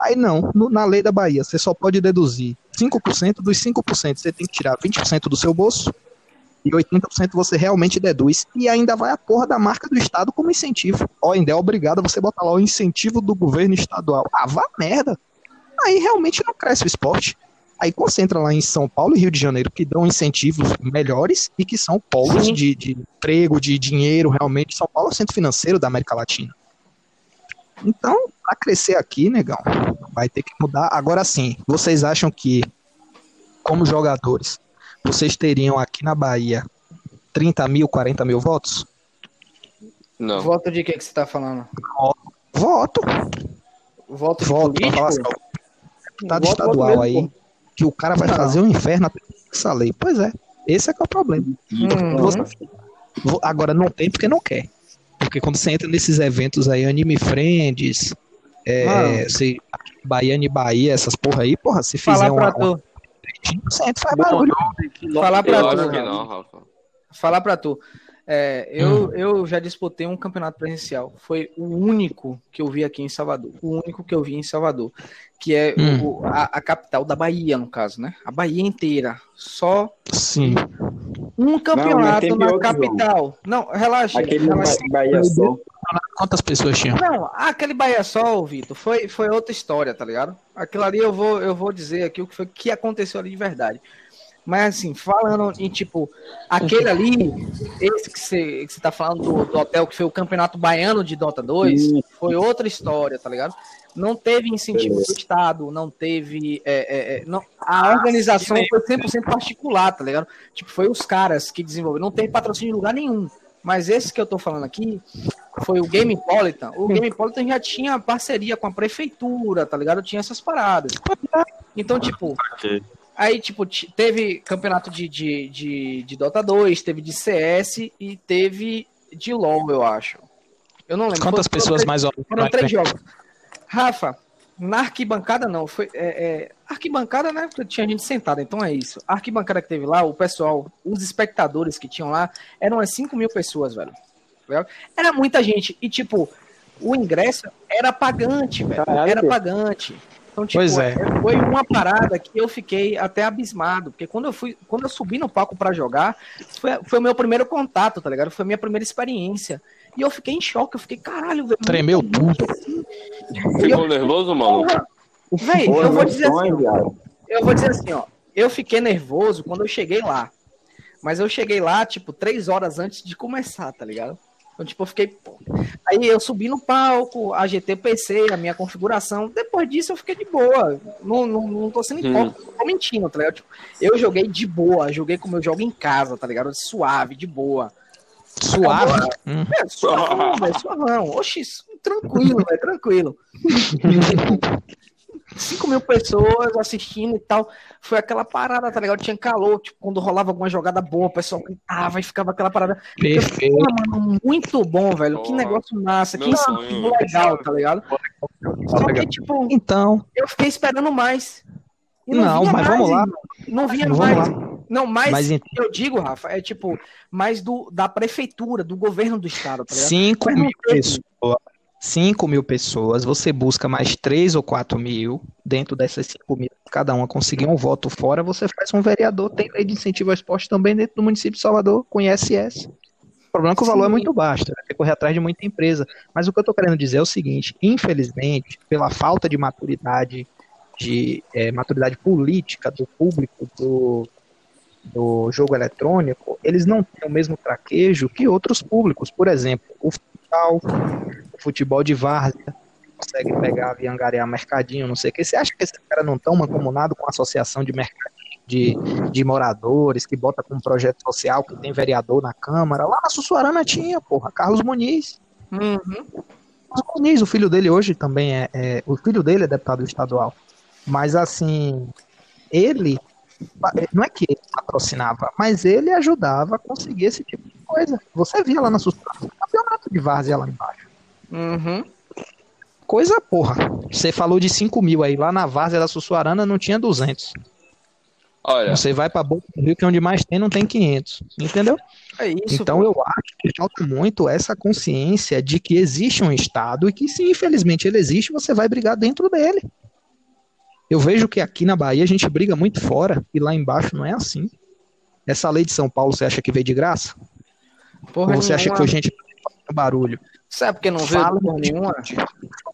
Aí não, no, na lei da Bahia, você só pode deduzir 5%, dos 5% você tem que tirar 20% do seu bolso e 80% você realmente deduz. E ainda vai a porra da marca do Estado como incentivo. Ó, ainda é obrigado a você botar lá o incentivo do governo estadual. Ah, vá merda. Aí realmente não cresce o esporte. Aí concentra lá em São Paulo e Rio de Janeiro, que dão incentivos melhores e que são polos de, de emprego, de dinheiro, realmente. São Paulo é o centro financeiro da América Latina. Então, para crescer aqui, negão, vai ter que mudar. Agora sim, vocês acham que, como jogadores, vocês teriam aqui na Bahia 30 mil, 40 mil votos? Não. Voto de que, que você tá falando? Voto. Voto, voto de assim, deputado estadual aí, que o cara vai não. fazer um inferno essa lei. Pois é, esse é que é o problema. Uhum. Agora não tem porque não quer. Porque quando você entra nesses eventos aí, Anime Friends, é, se, Baiane Bahia, essas porra aí, porra, se fizer uma, uma... Você entra faz barulho. Falar pra tu. Não, Falar pra tu. É, eu, hum. eu já disputei um campeonato presencial. Foi o único que eu vi aqui em Salvador. O único que eu vi em Salvador. Que é hum. o, a, a, capital da Bahia, no caso, né? A Bahia inteira. Só. Sim. Um campeonato não, na capital. Não, relaxa. Aquele relaxa. Bahia Sol. Quantas pessoas tinham? Não, aquele Bahia Sol, Vitor, foi, foi outra história, tá ligado? Aquilo ali eu vou, eu vou dizer aqui o que foi que aconteceu ali de verdade. Mas assim, falando em tipo, aquele ali, esse que você que tá falando do, do, hotel que foi o Campeonato Baiano de Dota 2, foi outra história, tá ligado? Não teve incentivo do Estado, não teve. É, é, é não, a organização foi 100% particular, tá ligado? Tipo, foi os caras que desenvolveram, não teve patrocínio em lugar nenhum. Mas esse que eu tô falando aqui foi o Gamepolitan. O Gamepolitan já tinha parceria com a prefeitura, tá ligado? Tinha essas paradas. Então, tipo, Aí, tipo, teve campeonato de, de, de, de, Dota 2, teve de CS e teve de LoL, eu acho. Eu não lembro. Quantas foram, pessoas foram mais ou menos? Foram três jogos. Rafa, na arquibancada não, foi. É, é, arquibancada, né? Porque tinha gente sentada, então é isso. A arquibancada que teve lá, o pessoal, os espectadores que tinham lá, eram umas 5 mil pessoas, velho. Era muita gente. E, tipo, o ingresso era pagante, velho. Era pagante. Então, tipo, pois é. foi uma parada que eu fiquei até abismado, porque quando eu fui, quando eu subi no palco para jogar, foi, foi o meu primeiro contato, tá ligado? Foi a minha primeira experiência. E eu fiquei em choque, eu fiquei, caralho, velho. Tremeu tudo. Assim. Ficou eu, nervoso, mano? Velho, eu vou dizer assim, eu vou dizer assim, ó, eu fiquei nervoso quando eu cheguei lá. Mas eu cheguei lá, tipo, três horas antes de começar, tá ligado? Então, tipo, eu fiquei. Pô. Aí eu subi no palco, a GTPC, a minha configuração. Depois disso eu fiquei de boa. Não, não, não tô sendo hipócrita, hum. tô mentindo, tá ligado? Tipo, eu joguei de boa, joguei como eu jogo em casa, tá ligado? Suave, de boa. Suave? Hum. É, suavão, velho, suavão. Oxi, tranquilo, velho, tranquilo. <laughs> 5 mil pessoas assistindo e tal. Foi aquela parada, tá ligado? Tinha calor, tipo, quando rolava alguma jogada boa, o pessoal gritava e ficava aquela parada. Perfeito. mano, muito bom, velho. Porra. Que negócio massa, que incentivo legal, tá ligado? Só que, tipo, então. Eu fiquei esperando mais. não, não mas mais, vamos lá. Não vinha vamos mais. Lá. Não, mais mas, eu digo, Rafa, é tipo, mais do, da prefeitura, do governo do estado, tá ligado? 5 mil pessoas 5 mil pessoas, você busca mais 3 ou 4 mil, dentro dessas 5 mil, cada uma conseguir um voto fora, você faz um vereador, tem lei de incentivo ao esporte também dentro do município de Salvador, com ISS. O problema é que o valor é Sim. é muito baixo, vai ter que correr atrás de muita empresa. Mas o que eu estou querendo dizer é o seguinte, infelizmente, pela falta de maturidade, de é, maturidade política do público do, do jogo eletrônico, eles não têm o mesmo traquejo que outros públicos. Por exemplo, o futsal, futebol de várzea, consegue pegar e angariar mercadinho, não sei o que. Você acha que esses caras não estão mancomunados com a associação de mercadinho de, de moradores, que bota com um projeto social, que tem vereador na Câmara? Lá na Sussuarana tinha, porra, Carlos Muniz. Uhum. Carlos Muniz, o filho dele hoje também é, é. O filho dele é deputado estadual. Mas assim, ele não é que ele patrocinava, mas ele ajudava a conseguir esse tipo de coisa. Você via lá na Sussuarana, campeonato de várzea lá embaixo. Uhum. Coisa, porra. Você falou de 5 mil aí. Lá na Várzea da Sussuarana não tinha 200. Olha. Você vai pra Boca do Rio, que é onde mais tem, não tem 500. Entendeu? É isso, então pô. eu acho que falta muito essa consciência de que existe um Estado e que, se infelizmente ele existe, você vai brigar dentro dele. Eu vejo que aqui na Bahia a gente briga muito fora e lá embaixo não é assim. Essa lei de São Paulo, você acha que veio de graça? Porra, Ou você nenhuma. acha que a gente barulho? Sabe porque não veio Fala porra nenhuma?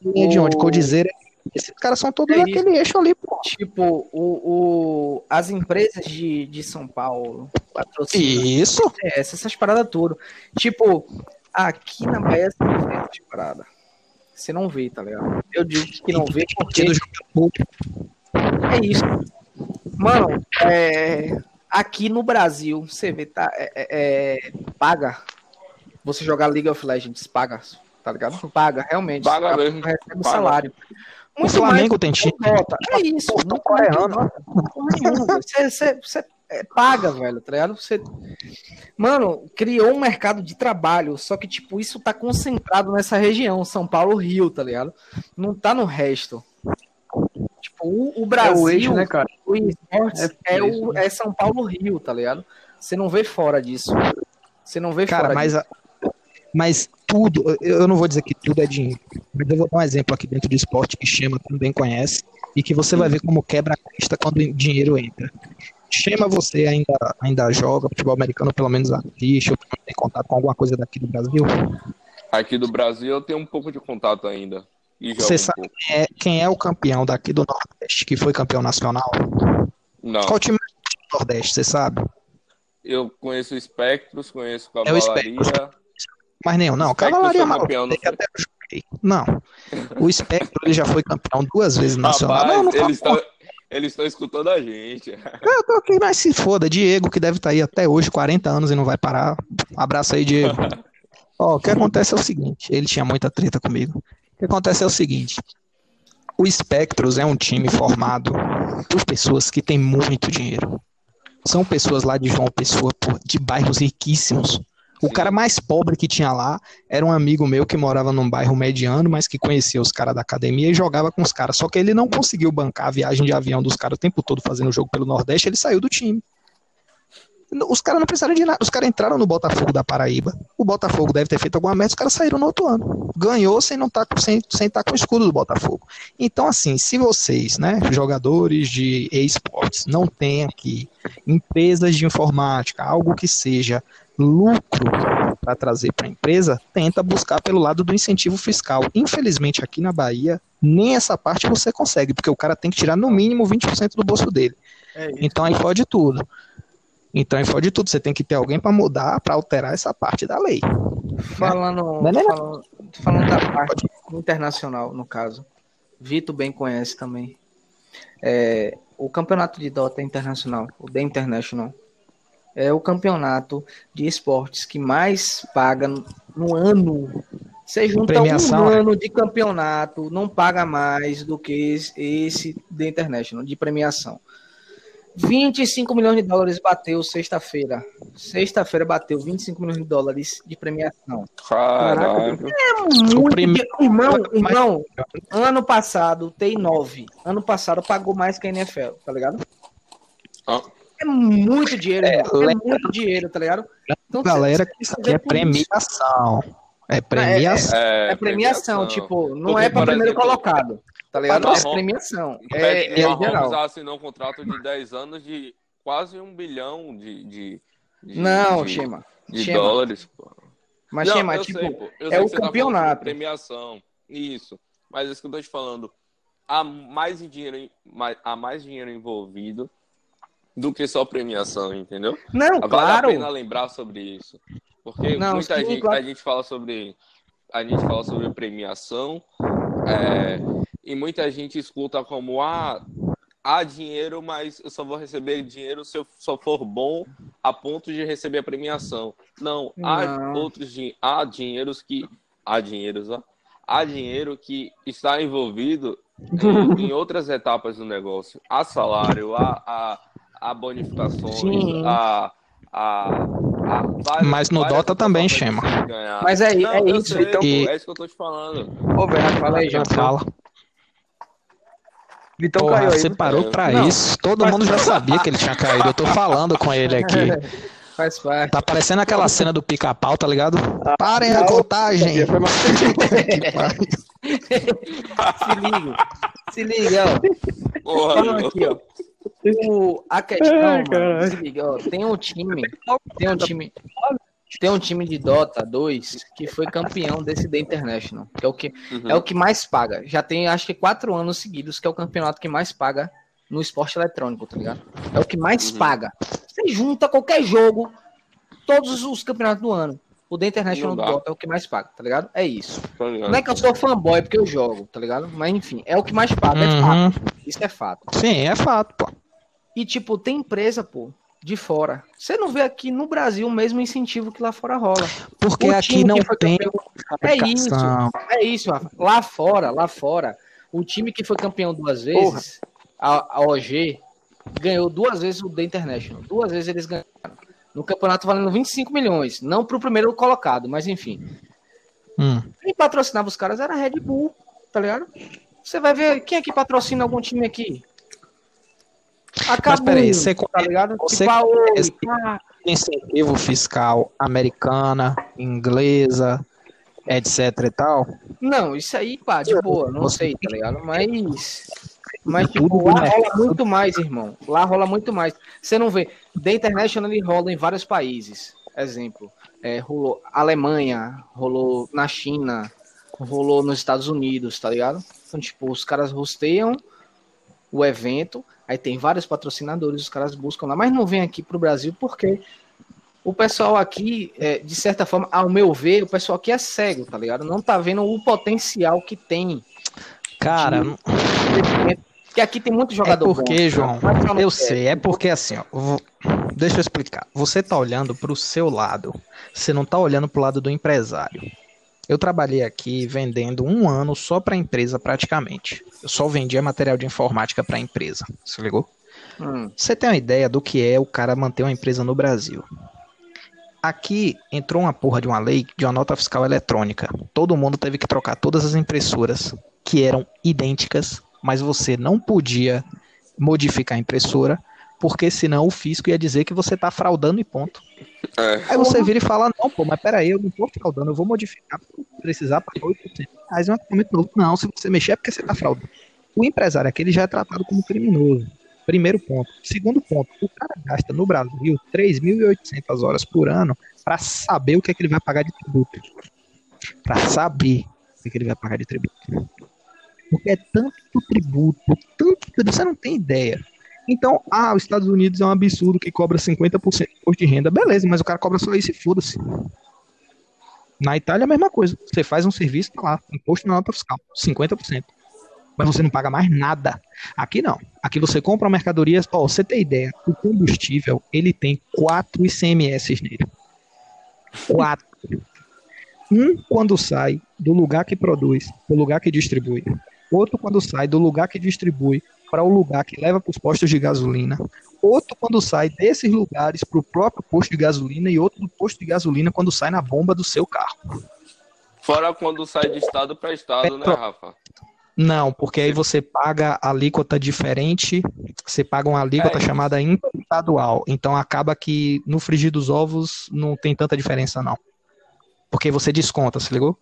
De onde? Codizeira. Esses caras são todos é naquele eixo ali, pô. Tipo, o, o, as empresas de, de São Paulo. Isso? É, essas paradas tudo. Tipo, aqui na Bahia você não vê essas paradas. Você não vê, tá ligado? Eu digo que não vê porque. É isso. Mano, é, aqui no Brasil, você vê, tá? É, é, é paga você jogar League of Legends, paga, tá ligado? Paga, realmente. Paga mesmo. Recebe paga. salário. Muito o Flamengo tem time. É isso, não coreano. Você, você, você é, paga, velho, tá ligado? Você... Mano, criou um mercado de trabalho, só que, tipo, isso tá concentrado nessa região, São Paulo, Rio, tá ligado? Não tá no resto. Tipo, o, o Brasil, é o, eixo, né, cara? o esportes é, é, o, é São Paulo, Rio, tá ligado? Você não vê fora disso. Você não vê cara, fora mas disso. A mas tudo, eu não vou dizer que tudo é dinheiro, mas eu vou dar um exemplo aqui dentro do esporte que Chama também conhece e que você vai ver como quebra a crista quando dinheiro entra. Chama você ainda, ainda joga futebol americano, pelo menos assiste, ou tem contato com alguma coisa daqui do Brasil? Aqui do Brasil eu tenho um pouco de contato ainda. você um sabe quem é, quem é, o campeão daqui do Nordeste, que foi campeão nacional? Não. Qual time Nordeste, você sabe? Eu conheço o Espectros, conheço É o Cavalaria. Mas nenhum, não. Spectros Cavalaria não foi? até eu joguei. Não. O Spectro ele já foi campeão duas vezes nacional. Rapaz, não, não eles estão escutando a gente. Eu tô aqui, mas se foda. Diego, que deve estar aí até hoje, 40 anos e não vai parar. Abraço aí, Diego. <laughs> Ó, o que acontece é o seguinte: ele tinha muita treta comigo. O que acontece é o seguinte: o Spectros é um time formado por pessoas que têm muito dinheiro. São pessoas lá de João Pessoa, de bairros riquíssimos. O Sim. cara mais pobre que tinha lá era um amigo meu que morava num bairro mediano, mas que conhecia os caras da academia e jogava com os caras. Só que ele não conseguiu bancar a viagem de avião dos caras o tempo todo fazendo jogo pelo Nordeste, ele saiu do time. Os caras não precisaram de nada. Os caras entraram no Botafogo da Paraíba. O Botafogo deve ter feito alguma merda, os caras saíram no outro ano. Ganhou sem não tá, sem, sem estar com o escudo do Botafogo. Então, assim, se vocês, né, jogadores de esportes, não têm aqui empresas de informática, algo que seja lucro para trazer para a empresa, tenta buscar pelo lado do incentivo fiscal. Infelizmente, aqui na Bahia, nem essa parte você consegue, porque o cara tem que tirar no mínimo 20% do bolso dele. É. Então aí fode tudo. Então aí fode tudo. Você tem que ter alguém para mudar, para alterar essa parte da lei. Falando, não. falando, falando da parte internacional, no caso. Vitor bem conhece também. É, o campeonato de Dota internacional, o The International, é o campeonato de esportes que mais paga no- no ano. Você junta Premiação, um né? ano de campeonato, não paga mais do que esse, The International, de premiação. 25 milhões de dólares bateu sexta-feira. Sexta-feira bateu 25 milhões de dólares de premiação. Caralho. Muito prime- dinheiro. Irmão, irmão, ano passado tem nove. Ano passado pagou mais que a NFL, tá ligado? É muito dinheiro, É. É muito dinheiro, tá ligado? Então, Galera, isso aqui é vê por isso. premiação. É premiação. É, É premiação, tipo, não Porque, é pra por primeiro exemplo, colocado, tá ligado? É Mahomes- premiação. É, É, é geral. assinou um contrato de 10 anos de quase um bilhão de, de, de- Não, de, Chema. de Chema. dólares. Pô. Mas, Não, tipo, sei, pô. É o tá campeonato. sobre premiação. Isso. Mas é isso que eu tô te falando. Há mais dinheiro, há mais dinheiro envolvido do que só premiação, entendeu? não, Vale a claro. pena lembrar sobre isso. Porque Não, muita gente, claro. a gente fala sobre a gente fala sobre premiação é, e muita gente escuta como ah, há dinheiro, mas eu só vou receber dinheiro se eu só for bom a ponto de receber a premiação. Não, há Não. outros din- há dinheiros que há dinheiros, ó, há dinheiro que está envolvido em, em outras etapas do negócio. Há salário, há, há, há bonificações, Sim. há, há, há várias- Mas no Dota também, ganhar. Mas é, Não, é isso. sei, Então, E- é isso que eu tô te falando. Ô, velho, fala aí, Já fala. Vitão Porra, caiu aí. você parou pra Não. isso. Todo mundo já sabia que ele tinha caído. Eu tô falando com ele aqui. <laughs> Faz parte. Tá parecendo aquela cena do pica-pau, tá ligado? Parem a contagem. Foi. <laughs> <laughs> Se liga. Se liga, ó. Porra, aqui, ó. O, a questão, Ai, mano, se liga, ó, tem um time, <laughs> tem um time, tem um time de Dota 2 que foi campeão desse The International, que é o que Uhum. é o que mais paga. Já tem acho que quatro anos seguidos que é o campeonato que mais paga no esporte eletrônico, tá ligado? É o que mais Uhum. paga. Você junta qualquer jogo, todos os campeonatos do ano. O The International. Dota é o que mais paga, tá ligado? É isso. Tá ligado? Não é que eu sou fanboy porque eu jogo, tá ligado? Mas enfim, é o que mais paga, é fato. Uhum. Isso é fato. Sim, é fato, pô. E, tipo, tem empresa, pô, de fora. Você não vê aqui no Brasil o mesmo incentivo que lá fora rola. Porque O aqui não tem campeão- É isso, é isso, Rafa. Lá fora, lá fora, o time que foi campeão duas vezes, a, a OG, ganhou duas vezes o The International. Duas vezes eles ganharam. No campeonato valendo 25 milhões. Não pro primeiro colocado, mas enfim. Hum. Quem patrocinava os caras era a Red Bull, tá ligado? Você vai ver quem é que patrocina algum time aqui. Acabou, peraí, você tá ligado? você Tipo, a conhece- pá. incentivo fiscal americana, inglesa, etc e tal. Não, isso aí, pá, de boa, não sei, tá ligado? Mas. Mas, Tudo tipo, do lá rola muito mais, irmão. Lá rola muito mais. Você não vê. The International rola em vários países. Exemplo. É, rolou Alemanha, rolou na China, rolou nos Estados Unidos, tá ligado? Então, tipo, os caras rosteiam o evento, Aí tem vários patrocinadores, os caras buscam lá, mas não vem aqui pro Brasil porque o pessoal aqui, é, de certa forma, ao meu ver, o pessoal aqui é cego, tá ligado? Não tá vendo o potencial que tem. Cara, de... que aqui tem muito jogador é porque, bom, João, eu sei, é porque assim, ó, deixa eu explicar. Você tá olhando pro seu lado, você não tá olhando pro lado do empresário. Eu trabalhei aqui vendendo um ano só para a empresa praticamente. Eu só vendia material de informática para a empresa. Você ligou? Hum. Você tem uma ideia do que é o cara manter uma empresa no Brasil? Aqui entrou uma porra de uma lei de uma nota fiscal eletrônica. Todo mundo teve que trocar todas as impressoras que eram idênticas, mas você não podia modificar a impressora, porque senão o fisco ia dizer que você está fraudando e ponto. É. Aí você vira e fala, não, pô, mas peraí, eu não tô fraudando, eu vou modificar, precisar pagar 8% reais é um equipamento novo. Não, se você mexer é porque você tá fraudando. O empresário aqui ele já é tratado como criminoso. Primeiro ponto. Segundo ponto, o cara gasta no Brasil 3.800 horas por ano para saber o que é que ele vai pagar de tributo. Para saber o que, é que ele vai pagar de tributo. Porque é tanto tributo, tanto tributo, você não tem ideia. Então, ah, os Estados Unidos é um absurdo que cobra 50% de imposto de renda. Beleza, mas o cara cobra só isso e foda-se. Na Itália é a mesma coisa. Você faz um serviço, tá lá, imposto na nota fiscal, 50%. Mas você não paga mais nada. Aqui não. Aqui você compra mercadorias. Ó, você tem ideia, o combustível, ele tem quatro ICMS nele. Quatro. Um quando sai do lugar que produz, do lugar que distribui. Outro quando sai do lugar que distribui para o lugar que leva para os postos de gasolina, outro quando sai desses lugares para o próprio posto de gasolina e outro do posto de gasolina quando sai na bomba do seu carro. Fora quando sai de estado para estado, né, Rafa? Não, porque aí você paga alíquota diferente, você paga uma alíquota é chamada interestadual. Então acaba que no frigir dos ovos não tem tanta diferença, não. Porque você desconta, se ligou?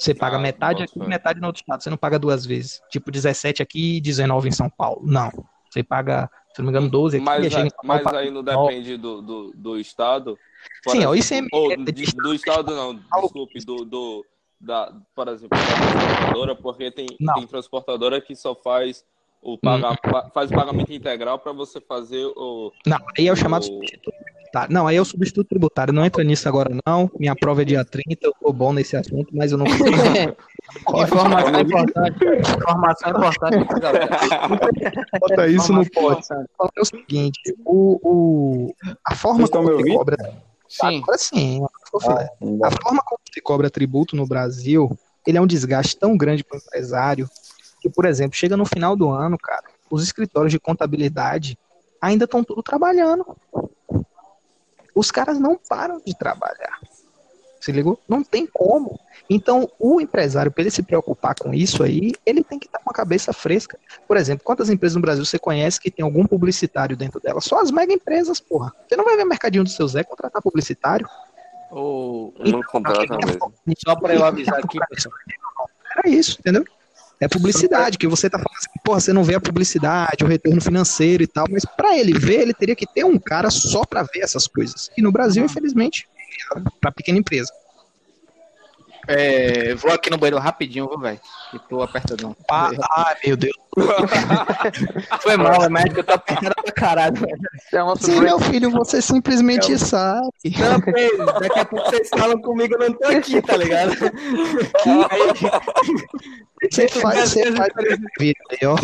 Você paga ah, metade aqui e metade no outro estado. Você não paga duas vezes. Tipo, 17 aqui e 19 em São Paulo. Não. Você paga, se não me engano, 12 aqui. Mas, a, mas aí não depende do, do, do estado? Sim, exemplo, o ICMS. Ou, de, do estado não, <laughs> desculpe, do, do, da, por exemplo, da transportadora, porque tem, tem transportadora que só faz o paga, hum. faz o pagamento integral para você fazer o. Não, aí é o chamado o, Tá, não, aí é o substituto tributário. Não entra nisso agora, não. Minha prova é dia 30, eu tô bom nesse assunto, mas eu não. <laughs> Informação é importante. Informação é importante, Bota isso no pote. É o seguinte: o, o, a forma como se cobra. Sim. Agora sim. Ah, a forma como se cobra tributo no Brasil, ele é um desgaste tão grande para o empresário que, por exemplo, chega no final do ano, cara, os escritórios de contabilidade ainda estão tudo trabalhando. Os caras não param de trabalhar. Se ligou? Não tem como. Então, o empresário, para ele se preocupar com isso aí, ele tem que estar com a cabeça fresca. Por exemplo, quantas empresas no Brasil você conhece que tem algum publicitário dentro dela? Só as mega empresas, porra. Você não vai ver mercadinho do seu Zé contratar publicitário. Ou oh, não contrata mesmo. Só para eu avisar aqui, pessoal. Era isso, entendeu? É publicidade, que você tá falando assim, porra, você não vê a publicidade, o retorno financeiro e tal, mas para ele ver, ele teria que ter um cara só para ver essas coisas. E no Brasil, infelizmente, é para pequena empresa. É, vou aqui no banheiro rapidinho, vou, velho. Que tô apertadão. Ah, ah, meu Deus. <laughs> Foi mal, é médico, eu tô apertado pra caralho. É Sim, meu filho, você simplesmente é sabe. Não, Pedro, daqui a pouco vocês falam comigo, eu não tô aqui, tá ligado? Você faz, você faz vídeo aí, ó.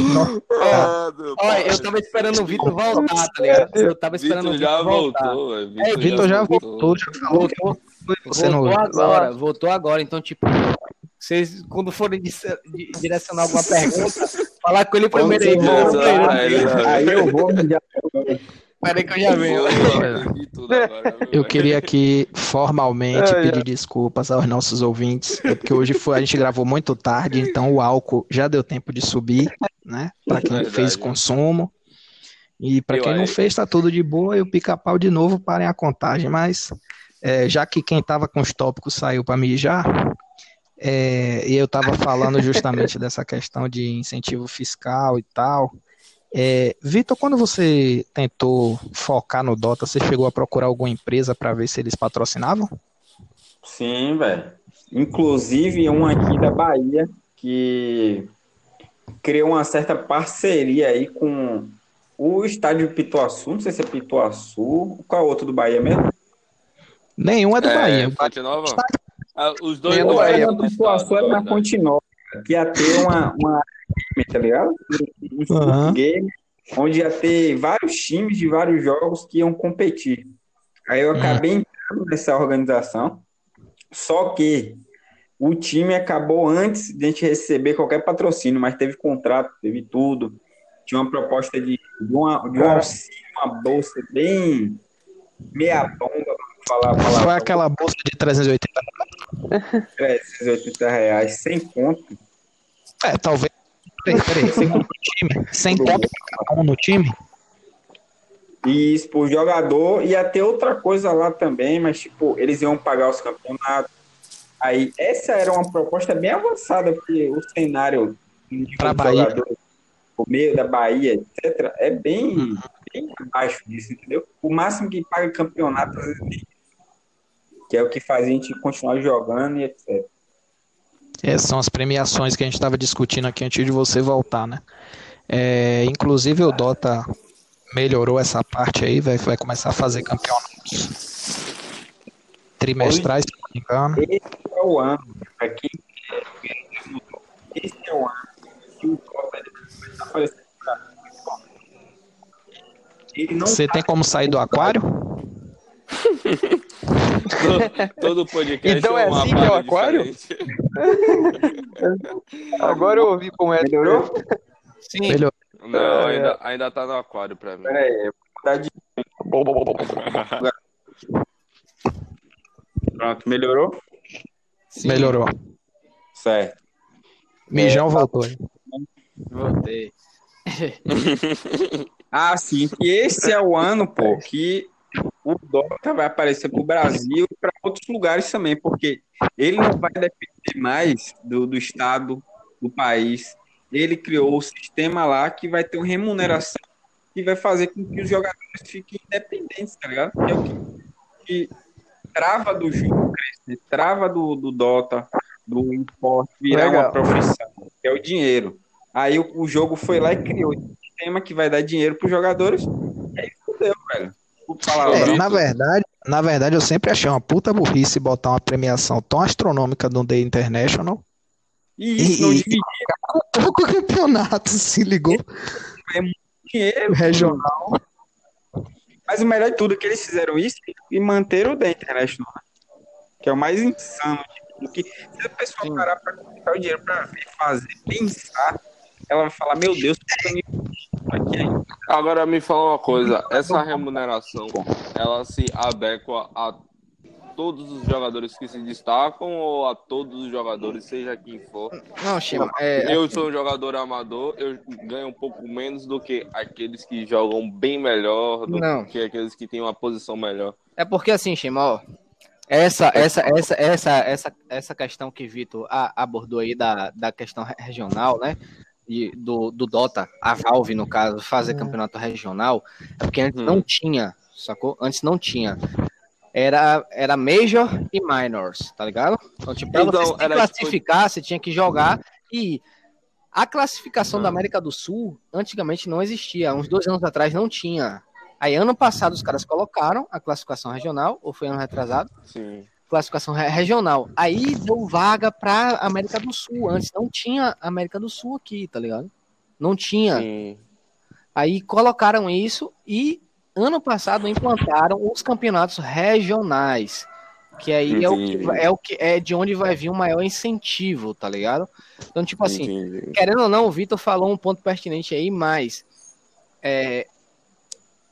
Ah, Olha, eu tava esperando o Vitor voltar, tá ligado? Eu tava esperando Vitor o Vitor voltar. Voltou, é, Vitor já voltou, já falou. Você voltou não agora, voltou agora. Então, tipo, vocês, quando forem direcionar alguma pergunta, <laughs> falar com ele primeiro aí. Vou, aí eu vou. Peraí que eu já venho. Eu queria aqui formalmente pedir desculpas aos nossos ouvintes, é porque hoje foi, a gente gravou muito tarde, então o álcool já deu tempo de subir, né? Para quem fez consumo. E para quem não fez, tá tudo de boa. E o pica-pau de novo parem a contagem, mas é, já que quem estava com os tópicos saiu para mijar, é, e eu estava falando justamente dessa questão de incentivo fiscal e tal. É, Vitor, quando você tentou focar no Dota, você chegou a procurar alguma empresa para ver se eles patrocinavam? Sim, velho. Inclusive um aqui da Bahia que criou uma certa parceria aí com o estádio Pituaçu, não sei se é Pituaçu, qual outro do Bahia mesmo? Nenhum é do É, Bahia. Fonte Nova? Ah, os dois é do Bahia, Pituaçu estado, era na verdade. Fonte Nova, que ia ter uma, uma tá ligado? Um um Aham. game, onde ia ter vários times de vários jogos que iam competir. Aí eu acabei entrando nessa organização, só que o time acabou antes de a gente receber qualquer patrocínio, mas teve contrato, teve tudo. Tinha uma proposta de, de, uma, de um auxílio, uma bolsa bem meia bomba, falar a palavra. Foi aquela bolsa de 380. 380 reais, sem conto. É, talvez. Peraí, peraí. Sem conto no time. Sem conto cada um no time. E isso pro jogador ia ter outra coisa lá também, mas tipo, eles iam pagar os campeonatos. Aí, essa era uma proposta bem avançada, porque o cenário de Bahia. jogador, o meio da Bahia, etc., é bem, bem abaixo disso, entendeu? O máximo que paga campeonato, às vezes. Que é o que faz a gente continuar jogando e etc. Essas são as premiações que a gente estava discutindo aqui antes de você voltar, né? É, inclusive o Dota melhorou essa parte aí, vai, vai começar a fazer campeonatos trimestrais, se não me engano. Esse é o ano, para quem quer, esse é o ano que o Dota estar aparecendo Você tem como sair do aquário? <laughs> Todo, <laughs> todo podcast Então é uma assim que é o aquário? <laughs> Agora eu ouvi como é. melhorou? Sim. Melhorou. Não, ainda, ainda tá no aquário pra mim. Pera aí, eu vou mudar de. <laughs> Pronto, melhorou? Sim. Melhorou. Certo. Mijão voltou. hein? Voltei. Ah, sim, que esse é o ano, pô, que o Dota vai aparecer pro Brasil e para outros lugares também, porque ele não vai depender mais do, do estado, do país. Ele criou o sistema lá que vai ter uma remuneração que vai fazer com que os jogadores fiquem independentes, tá ligado? Que é o que, que trava do jogo crescer, trava do, do Dota, do esporte virar Legal. uma profissão, que é o dinheiro. Aí o, o jogo foi lá e criou esse sistema que vai dar dinheiro pros jogadores. E aí fudeu, velho. É, na verdade, na verdade, eu sempre achei uma puta burrice botar uma premiação tão astronômica no The International E isso não e- pouco campeonato, se ligou? dinheiro. Regional. Mas o melhor de tudo é que eles fizeram isso e manteram o da International, né? que é o mais insano. tudo, que se a pessoa parar para colocar o dinheiro para ver, fazer, pensar, ela vai falar, meu Deus? Agora me fala uma coisa, essa remuneração, ela se adequa a todos os jogadores que se destacam ou a todos os jogadores, seja quem for? Não, Chima, é, Eu sou um jogador amador, eu ganho um pouco menos do que aqueles que jogam bem melhor, do Não. que aqueles que têm uma posição melhor. é porque assim, Chima, ó, essa, essa, essa, essa, essa, essa questão que Vitor abordou aí da, da questão re- regional, né? De- do, do Dota, a Valve, no caso, fazer campeonato regional, é porque antes Hum. não tinha, sacou? Antes não tinha. Era, era Major e Minors, tá ligado? Então, tipo, pra Então, você se era classificar, você tinha que jogar e a classificação da Ah. América do Sul antigamente não existia. Há uns dois anos atrás não tinha. Aí, ano passado, os caras colocaram a classificação regional, ou foi ano retrasado? Sim. Classificação re- regional. Aí deu vaga pra América do Sul. Antes não tinha América do Sul aqui, tá ligado? Não tinha. Sim. Aí colocaram isso e ano passado implantaram os campeonatos regionais. Que aí é o que, é o que é de onde vai vir o maior incentivo, tá ligado? Então, tipo assim, Entendi. querendo ou não, o Vitor falou um ponto pertinente aí, mas é,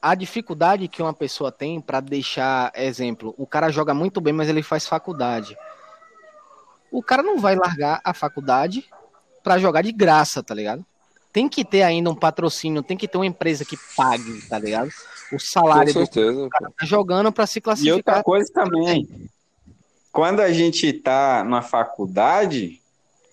a dificuldade que uma pessoa tem para deixar exemplo, o cara joga muito bem, mas ele faz faculdade. O cara não vai largar a faculdade para jogar de graça, tá ligado? Tem que ter ainda um patrocínio, tem que ter uma empresa que pague, tá ligado? O Com salário do certeza. cara tá jogando para se E classificar. outra coisa também, quando a gente tá na faculdade,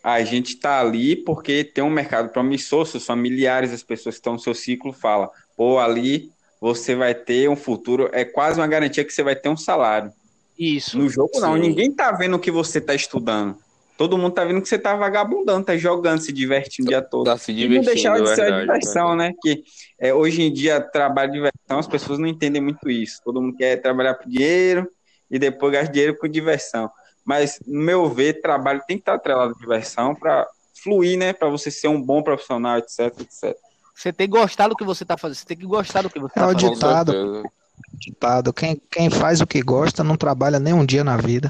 a gente tá ali porque tem um mercado promissor, seus familiares, as pessoas que estão no seu ciclo falam, pô, ali você vai ter um futuro, é quase uma garantia que você vai ter um salário. Isso. No jogo não, Sim. ninguém tá vendo o que você tá estudando. todo mundo tá vendo que você tá vagabundando, tá jogando, se divertindo o dia todo. Tá se E não divertindo, deixar de é ser a verdade, diversão, né? Que é, hoje em dia, trabalho de diversão, as pessoas não entendem muito isso. Todo mundo quer trabalhar por dinheiro e depois gasta dinheiro com diversão. Mas, no meu ver, trabalho tem que estar atrelado à diversão para fluir, né? Para você ser um bom profissional, etc, etc. Você tem que gostar do que você tá fazendo. Você tem que gostar do que você É tá o fazendo. Com ditado. certeza. Ditado. Quem, quem faz o que gosta não trabalha nem um dia na vida.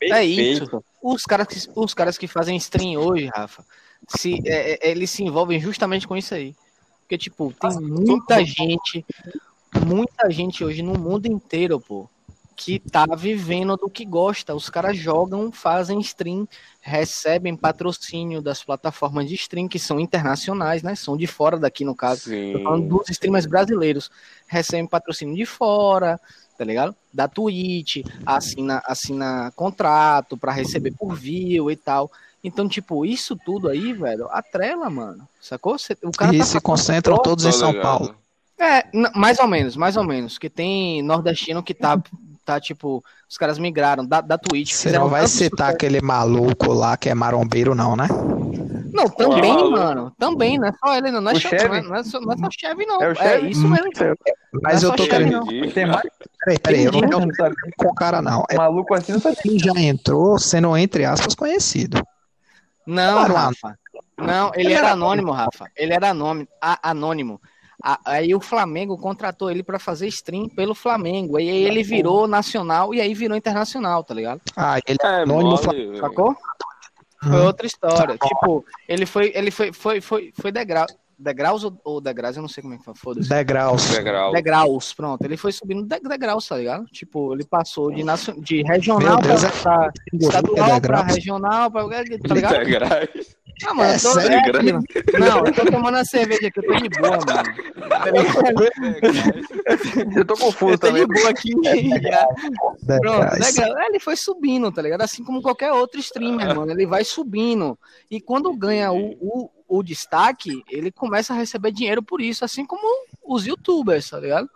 É isso. Os caras, que, os caras que fazem stream hoje, Rafa, se, é, é, eles se envolvem justamente com isso aí. Porque, tipo, tem muita gente, muita gente hoje no mundo inteiro, pô, que tá vivendo do que gosta. Os caras jogam, fazem stream, recebem patrocínio das plataformas de stream, que são internacionais, né? São de fora daqui, no caso. Tô Sim. falando dos streamers brasileiros. Recebem patrocínio de fora, tá ligado? Da Twitch, assina, assina contrato pra receber por view e tal. Então, tipo, isso tudo aí, velho, atrela, mano. Sacou? Cê- o cara E tá se concentram todos em Tô São ligado. Paulo. É, mais ou menos, mais ou menos. Que tem nordestino que tá, <laughs> tá tipo, os caras migraram da, da Twitch. Você não vai citar aquele maluco lá que é marombeiro, não, né? Não, também, maluco. mano. Também, não é só ele, não. Não é, O só, Chevy? não é, não é só, não é só Chevy, não. É o É, Chevy? isso mesmo. Mas Não eu é tô só querendo. Tem mais Peraí, peraí, eu não sabe? com o cara, não. É Maluco assim não sabe. quem já entrou sendo, entre aspas, conhecido. Não, Rafa. Não, ele era anônimo, Rafa. Ele era anônimo. a- anônimo. Aí o Flamengo contratou ele pra fazer stream pelo Flamengo. Aí ele virou nacional e aí virou internacional, tá ligado? Ah, ele é É, anônimo. mole, velho. Sacou? Foi Hum. outra história. Tipo, ele foi, ele foi, foi, foi, foi degrau, degraus ou, ou degraus, eu não sei como é que foi, foda-se. Degraus. Degrau. Degraus, pronto. Ele foi subindo de, degraus, tá ligado? Tipo, ele passou de, nacio- de regional Meu Deus, pra, pra estadual, pra degraus. regional, pra, tá ligado? Degraus. Ah, mano, É eu tô, sério, é grande? aquilo. Não, eu tô tomando a cerveja aqui, eu tô de boa, mano. Tá ligado? Eu tô confuso Eu tô de também. boa aqui. já. Pronto, Degraus. degrau. É, Ele foi subindo, tá ligado? Assim como qualquer outro streamer, mano. Ele vai subindo. E quando ganha o, o, o destaque, ele começa a receber dinheiro por isso, assim como os youtubers, tá ligado?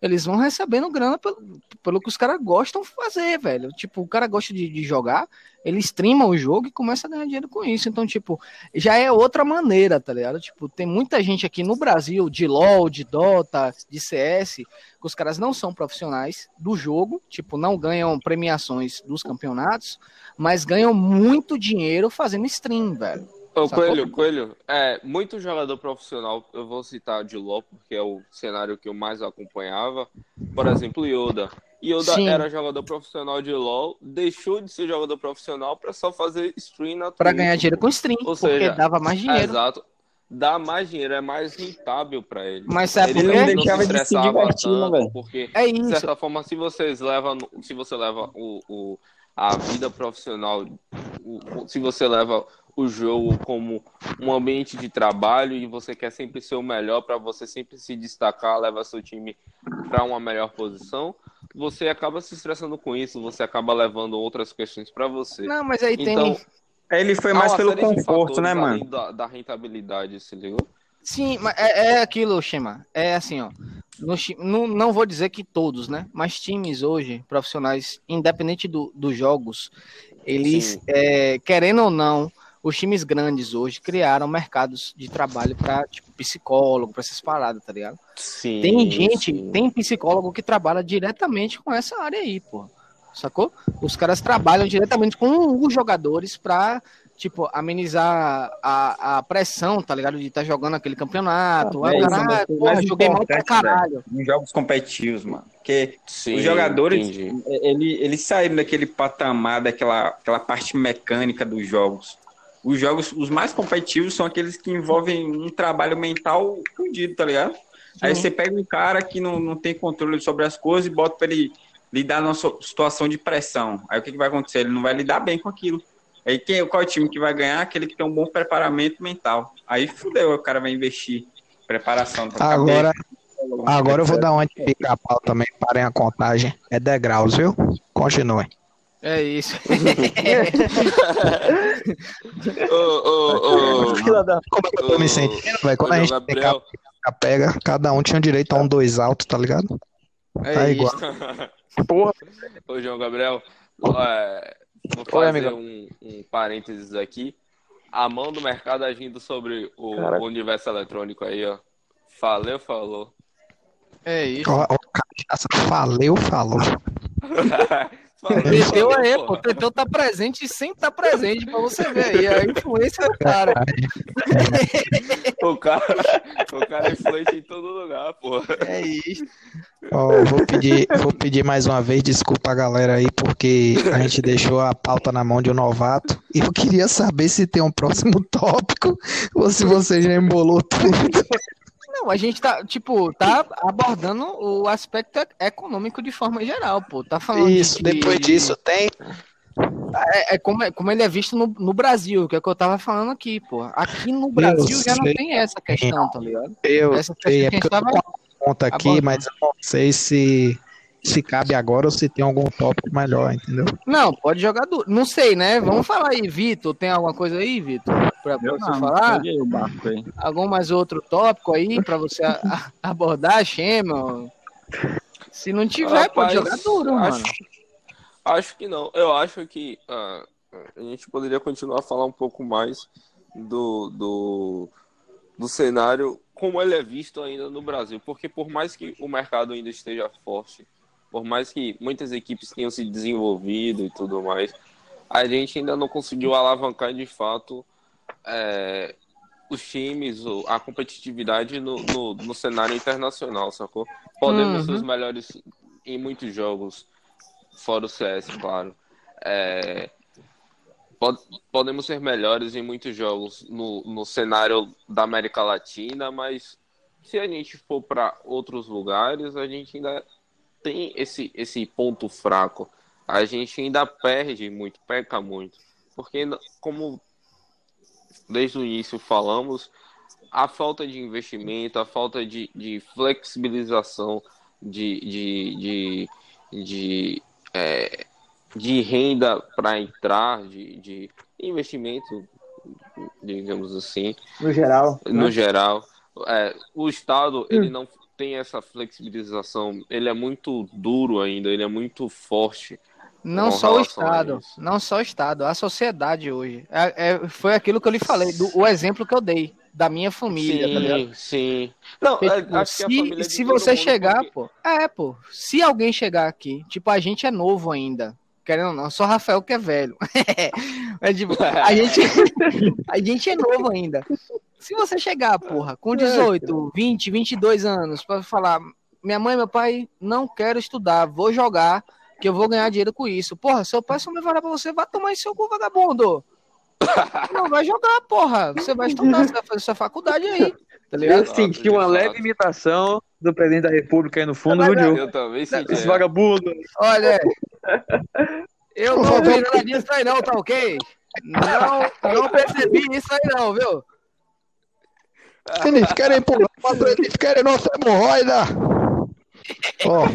Eles vão recebendo grana pelo, pelo que os caras gostam fazer, velho. Tipo, o cara gosta de, de jogar, ele streama o jogo e começa a ganhar dinheiro com isso. Então, tipo, já é outra maneira, tá ligado? Tipo, tem muita gente aqui no Brasil de LoL, de Dota, de CS, que os caras não são profissionais do jogo, tipo, não ganham premiações dos campeonatos, mas ganham muito dinheiro fazendo stream, velho. Ô? Coelho, Coelho, é, muito jogador profissional, eu vou citar de LoL, porque é o cenário que eu mais acompanhava. Por exemplo, Yoda. Yoda Sim. era jogador profissional de LoL, deixou de ser jogador profissional pra só fazer stream na Twitch. ganhar dinheiro com stream, Ou porque seja, dava mais dinheiro. Exato. Dá mais dinheiro, é mais rentável pra ele. Mas sabe ele por não deixava de se divertir, né, tanto, velho? Porque É de isso. certa forma, se vocês levam, se você leva o, o- a vida profissional, o- se você leva o jogo como um ambiente de trabalho e você quer sempre ser o melhor para você sempre se destacar, levar seu time para uma melhor posição, você acaba se estressando com isso, você acaba levando outras questões para você. Não, mas aí tem. Então, Ele foi há mais pelo conforto, né, mano? Da, da rentabilidade, se ligou? Sim, mas é, é aquilo, Shema. É assim, ó. No não, não vou dizer que todos, né? Mas times hoje, profissionais, independente do- dos jogos, eles, é, querendo ou não, os times grandes hoje criaram mercados de trabalho para tipo, psicólogo, para essas paradas, tá ligado? Sim. Tem gente, sim. tem psicólogo que trabalha diretamente com essa área aí, pô. Sacou? Os caras trabalham diretamente com os jogadores pra, tipo, amenizar a, a pressão, tá ligado? De estar jogando aquele campeonato. Ah, Ah, é mas o porra, joguei mal pra caralho. Em jogos competitivos, mano. Porque Sim, os jogadores, entendi. ele, eles saíram daquele patamar, daquela aquela parte mecânica dos jogos. Os jogos, os mais competitivos são aqueles que envolvem um trabalho mental fudido, tá ligado? Aí você pega um cara que não, não tem controle sobre as coisas e bota pra ele lidar numa situação de pressão. Aí o que, que vai acontecer? Ele não vai lidar bem com aquilo. Aí quem, qual é o time que vai ganhar? Aquele que tem um bom preparamento mental. Aí fudeu, o cara vai investir em preparação. Agora, cabeça, agora eu vou dar uma de pica-pau também, parem a contagem. É degraus, viu? Continue. É isso. <laughs> Ô, ô, ô, Fila da- Como é que eu tô me sentindo, velho? Quando a gente Gabriel, pega, cada um tinha direito a um dois alto, tá ligado? É Tá isso. igual. <laughs> Porra, Ô, João Gabriel, é, vou fazer um, um parênteses aqui. A mão do mercado agindo sobre o, o universo eletrônico aí, ó. Faleu, falou. É isso. Ó, ó, cachaça, faleu, falou. <laughs> Teteu aí, pô. Teteu tá presente sem tá presente pra você ver aí. A influência do cara. <laughs> o cara. O cara é influente em todo lugar, pô. É isso. Ó, vou, pedir, vou pedir mais uma vez desculpa a galera aí, porque a gente deixou a pauta na mão de um novato. E eu queria saber se tem um próximo tópico ou se você já embolou tudo. Não, a gente tá, tipo, tá abordando o aspecto econômico de forma geral, pô. Tá falando Isso, de, depois disso tem. É, é, como, é como ele é visto no, no Brasil, que é o que eu tava falando aqui, pô. Aqui no Brasil já não sei. tem essa questão, tá ligado? Eu Essa sei, é a porque eu tava conta aqui, abordando. mas eu não sei se, se cabe agora ou se tem algum tópico melhor, entendeu? Não, pode jogar duro. Não sei, né? Vamos falar aí, Vitor. Tem alguma coisa aí, Vitor? Pra Eu você não, falar? peguei o barco aí. Algum mais outro tópico aí pra você a- a- abordar, Shema? Se não tiver, pode Rapaz, jogar duro, acho, mano. Acho que não. Eu acho que ah, a gente poderia continuar a falar um pouco mais do, do, do cenário como ele é visto ainda no Brasil. Porque por mais que o mercado ainda esteja forte, por mais que muitas equipes tenham se desenvolvido e tudo mais, a gente ainda não conseguiu alavancar de fato é, os times, a competitividade no, no, no cenário internacional, sacou? Podemos ser Uhum. os melhores em muitos jogos, fora o CS, claro. É, pod- podemos ser melhores em muitos jogos no, no cenário da América Latina, mas se a gente for para outros lugares, a gente ainda tem esse, esse ponto fraco. A gente ainda perde muito, peca muito. Porque, como desde o início falamos, a falta de investimento, a falta de, de flexibilização de, de, de, de, é, de renda para entrar, de, de investimento, digamos assim, No geral. no né? geral. É, o Estado, ele não tem essa flexibilização, ele é muito duro ainda, ele é muito forte. Não só o Estado, não só o Estado, a sociedade hoje. É, é- foi aquilo que eu lhe falei, do, o exemplo que eu dei da minha família, tá ligado? Sim, sim. Não, Porque, é, se de se você chegar, porque- pô. É, pô. Se alguém chegar aqui, tipo, a gente é novo ainda. Querendo ou não, só Rafael que é velho. <laughs> é tipo, a gente, <laughs> a gente é novo ainda. Se você chegar, porra, com 18, 20, 22 anos, pra falar, minha mãe e meu pai não quero estudar, vou jogar, que eu vou ganhar dinheiro com isso. Porra, seu pai só me vai olhar pra você, vai tomar em seu cu, vagabundo. <laughs> Não, vai jogar, porra. Você vai estudar, você vai fazer sua faculdade aí, tá Eu senti uma leve imitação do presidente da República aí no fundo, viu, Diogo? Eu também senti. Esse vagabundo. Olha, <laughs> eu não vi nada disso aí não, tá ok? Não, não percebi isso aí não, viu? Eles querem pular pra eles querem nossa hemorroida. Ó,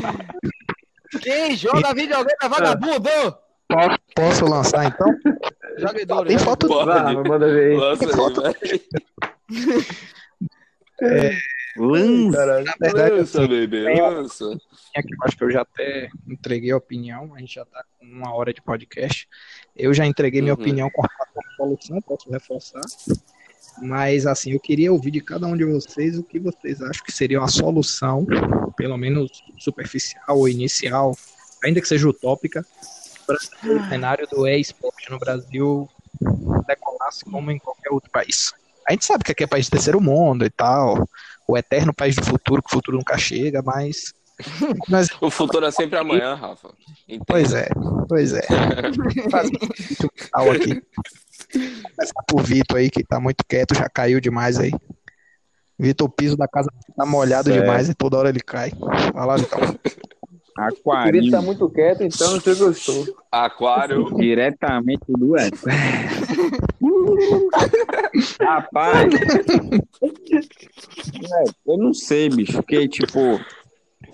Quem joga videogame é vagabundo! posso, posso lançar então? Joga duro. Tem foto Pode. manda ver aí. Lança aí, foto- velho. <laughs> Lança. Na verdade, Lança, bebê, lança. aqui, eu acho que eu já até entreguei a opinião, a gente já tá com uma hora de podcast. Eu já entreguei minha Uhum. opinião com à solução, posso reforçar. Mas assim, eu queria ouvir de cada um de vocês o que vocês acham que seria uma solução, pelo menos superficial ou inicial, ainda que seja utópica, para o cenário do e-sport no Brasil decolasse como em qualquer outro país. A gente sabe que aqui é país de terceiro mundo e tal, o eterno país do futuro, que o futuro nunca chega, mas <laughs> nós O futuro é sempre amanhã, Rafa. Pois é, pois é. <laughs> Um tal aqui. Começar por Vitor aí, que tá muito quieto, já caiu demais aí. Vitor, o piso da casa tá molhado Certo. demais e toda hora ele cai. Vai lá, Vitor Aquário. tá muito quieto, então não sei gostou. Aquário. <laughs> Diretamente do. <laughs> Rapaz. Eu não sei, bicho. Porque, tipo,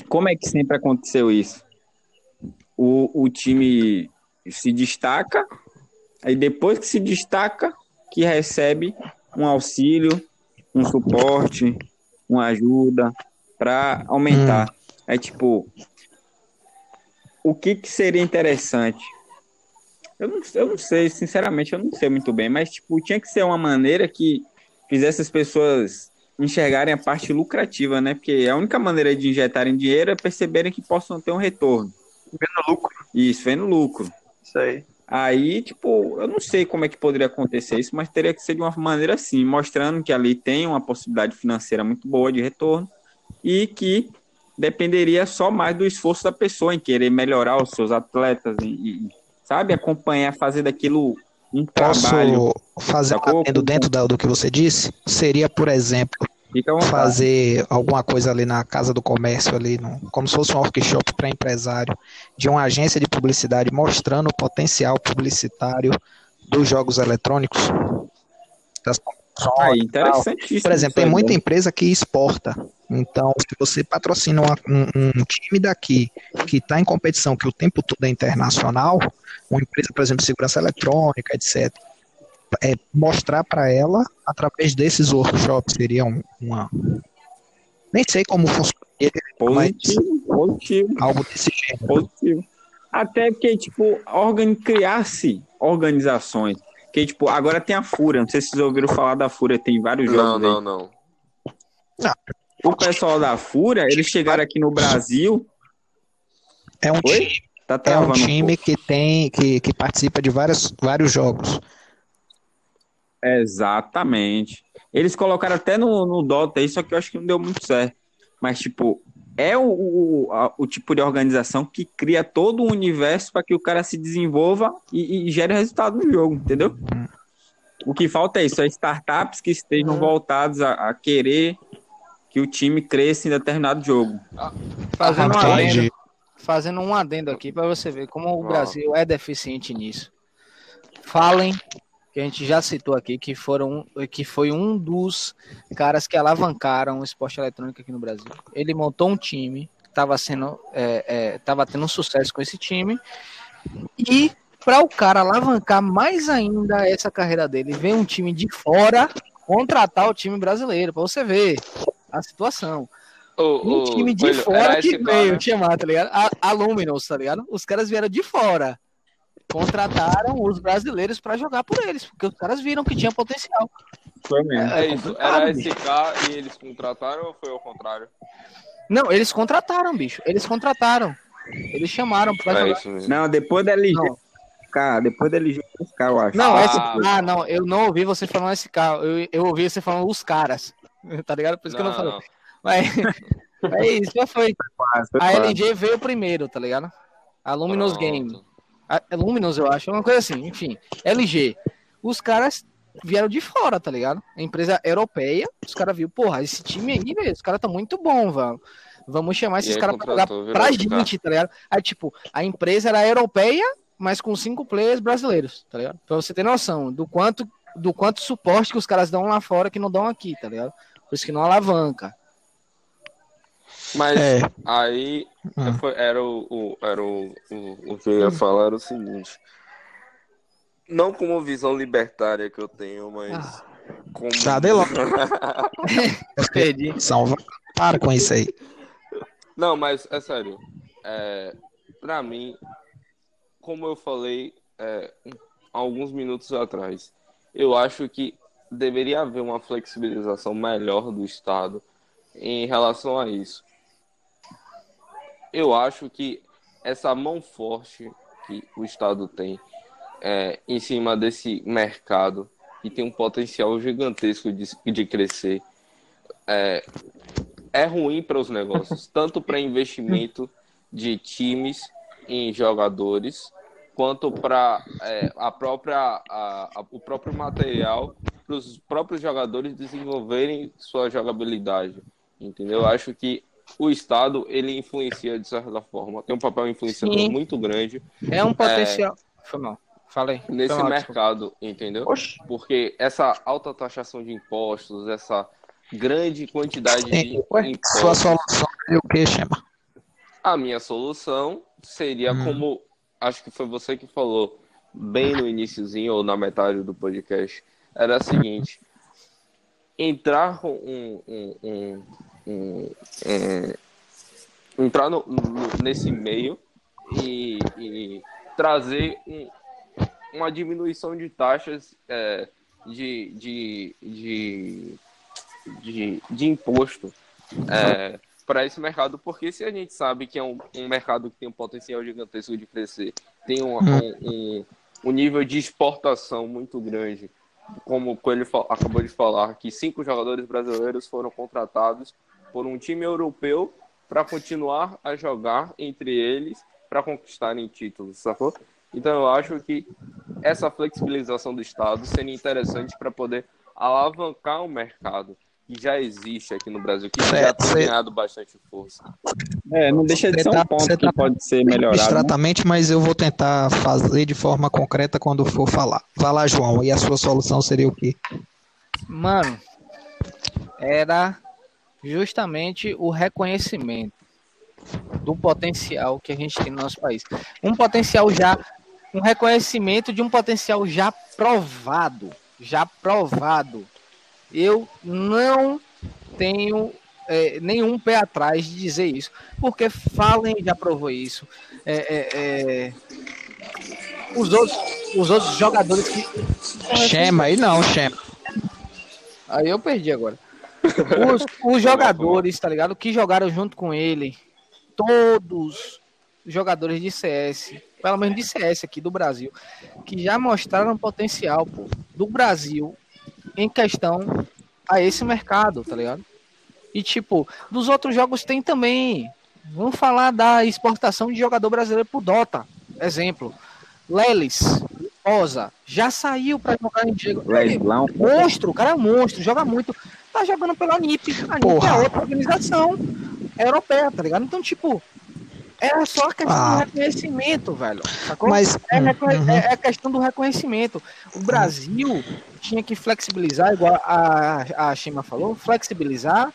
como é que sempre aconteceu isso? O, o time se destaca, aí depois que se destaca, que recebe um auxílio, um suporte, uma ajuda para aumentar. É tipo, o que, que seria interessante? Eu não, eu não sei, sinceramente, eu não sei muito bem, mas tipo, tinha que ser uma maneira que fizesse as pessoas enxergarem a parte lucrativa, né? Porque a única maneira de injetarem dinheiro é perceberem que possam ter um retorno. Vendo lucro. Isso, vendo lucro. Isso aí. Aí, tipo, eu não sei como é que poderia acontecer isso, mas teria que ser de uma maneira assim, mostrando que ali tem uma possibilidade financeira muito boa de retorno e que dependeria só mais do esforço da pessoa em querer melhorar os seus atletas e, e sabe, acompanhar, fazer daquilo um Posso trabalho. fazer um dentro do que você disse? Seria, por exemplo, Fazer alguma coisa ali na casa do comércio ali, no- como se fosse um workshop para empresário de uma agência de publicidade mostrando o potencial publicitário dos jogos eletrônicos. Das interessantíssimo. Por exemplo, tem muita empresa que exporta. Então, se você patrocina um, um time daqui que está em competição, que o tempo todo é internacional, uma empresa, por exemplo, de segurança eletrônica, etc., é, mostrar para ela através desses workshops seria um- uma. Nem sei como funcionaria, mas Positivo, positivo. algo desse gênero. Positivo. Até porque, tipo, organ... criar-se organizações. Que, tipo, agora tem a Fúria. Não sei se vocês ouviram falar da Fúria, tem vários jogos. Não, aí. não, não. O pessoal da Fúria, eles chegaram aqui no Brasil. É um Oi? time, Tá é um time pouco. que tem que, que participa de vários, vários jogos. Exatamente. Eles colocaram até no, no Dota aí, só que eu acho que não deu muito certo. Mas, tipo, é o, o, a- o tipo de organização que cria todo um universo para que o cara se desenvolva e, e gere resultado no jogo, entendeu? O que falta é isso, é startups que estejam voltados a, a querer que o time cresça em determinado jogo. Fazendo um adendo, fazendo um adendo aqui para você ver como o Ah. Brasil é deficiente nisso. Falem que a gente já citou aqui que foram que foi um dos caras que alavancaram o esporte eletrônico aqui no Brasil. Ele montou um time, estava sendo é, é, tava tendo um sucesso com esse time e para o cara alavancar mais ainda essa carreira dele, vem um time de fora contratar o time brasileiro para você ver a situação. O, Um time de fora que veio né? chamar, tá ligado? A, a Luminous, tá ligado? Os caras vieram de fora. Contrataram os brasileiros pra jogar por eles, porque os caras viram que tinha potencial. Foi mesmo. É isso, complicado, era bicho. SK e eles contrataram ou foi ao contrário? Não, eles contrataram, bicho. Eles contrataram. Eles chamaram pra É jogar. isso mesmo. Não, depois da LG, Não, cara, depois da LG, eu acho. não, Ah, esse- ah, não, eu não ouvi você falando esse carro. Eu, eu ouvi você falando os caras. <laughs> Tá ligado? Por isso que eu não falei. não. Mas <laughs> é isso, já foi. Quase, foi A quase. LG veio primeiro, tá ligado? A Luminous Pronto. Game. É Luminous, eu acho, uma coisa assim, enfim. LG. Os caras vieram de fora, tá ligado? A empresa europeia, os caras viram, porra, esse time aí, velho, os caras tá muito bom, velho. Vamos chamar esses caras pra jogar pra gente, tá ligado? Aí, tipo, a empresa era europeia, mas com cinco players brasileiros, tá ligado? Pra você ter noção do quanto, do quanto suporte que os caras dão lá fora que não dão aqui, tá ligado? Por isso que não alavanca. Mas É. aí Hum. foi- era o, o- era o, o, o que eu ia falar era o seguinte. Não como visão libertária que eu tenho, mas Ah. como. Tá, logo. <laughs> Perdi. Salva. Para com isso aí. Não, mas é sério. É, pra mim, como eu falei é, alguns minutos atrás, eu acho que deveria haver uma flexibilização melhor do Estado em relação a isso. Eu acho que essa mão forte que o Estado tem é, em cima desse mercado, que tem um potencial gigantesco de, de crescer, é, é ruim para os negócios, <laughs> tanto para investimento de times em jogadores, quanto para a própria a- a- o próprio material para os próprios jogadores desenvolverem sua jogabilidade, entendeu? Eu acho que o Estado ele influencia de certa forma, tem um papel influenciador Sim. muito grande É um potencial. Foi mal. Falei. nesse mal, mercado, entendeu? Oxe, Porque essa alta taxação de impostos, essa grande quantidade de Sua impostos, solução é o que, Chama? a minha solução seria Hum. como acho que foi você que falou bem no iniciozinho ou na metade do podcast, era a seguinte: entrar com um, um, um, um- entrar no- no- nesse meio e, e trazer um, uma diminuição de taxas é, de, de, de, de, de imposto é, para esse mercado, porque se a gente sabe que é um, um mercado que tem um potencial gigantesco de crescer, tem um, um, um, um nível de exportação muito grande, como o Coelho acabou de falar, que cinco jogadores brasileiros foram contratados por um time europeu para continuar a jogar entre eles para conquistarem títulos, sacou? Então eu acho que essa flexibilização do Estado seria interessante para poder alavancar o mercado que já existe aqui no Brasil, que já tem ganhado bastante força. É, não deixa de ser um ponto que tá pode ser melhorado. Exatamente, né? mas eu vou tentar fazer de forma concreta quando for falar. Vai lá, João, e a sua solução seria o quê? Mano, era justamente o reconhecimento do potencial que a gente tem no nosso país. Um potencial já, um reconhecimento de um potencial já provado, já provado. Eu não tenho é, nenhum pé atrás de dizer isso, porque Fallen já provou isso. É, é, é, os, outros, os outros jogadores que. Chama aí não, chama. Aí eu perdi agora. Os, os jogadores, tá ligado? Que jogaram junto com ele, todos os jogadores de CS, pelo menos de CS aqui do Brasil, que já mostraram potencial pô, do Brasil em questão a esse mercado, tá ligado? E tipo, dos outros jogos tem também. Vamos falar da exportação de jogador brasileiro pro Dota. Exemplo. Lelis, Rosa, já saiu para jogar em Diego. monstro, o cara é monstro, joga muito. Tá jogando pela NIP. A NIP Porra. é outra organização europeia, tá ligado? Então, tipo, é só questão ah. do reconhecimento, velho. Sacou? Mas, é, uhum. é, é, questão do reconhecimento. O Brasil tinha que flexibilizar, igual a, a Shima falou, flexibilizar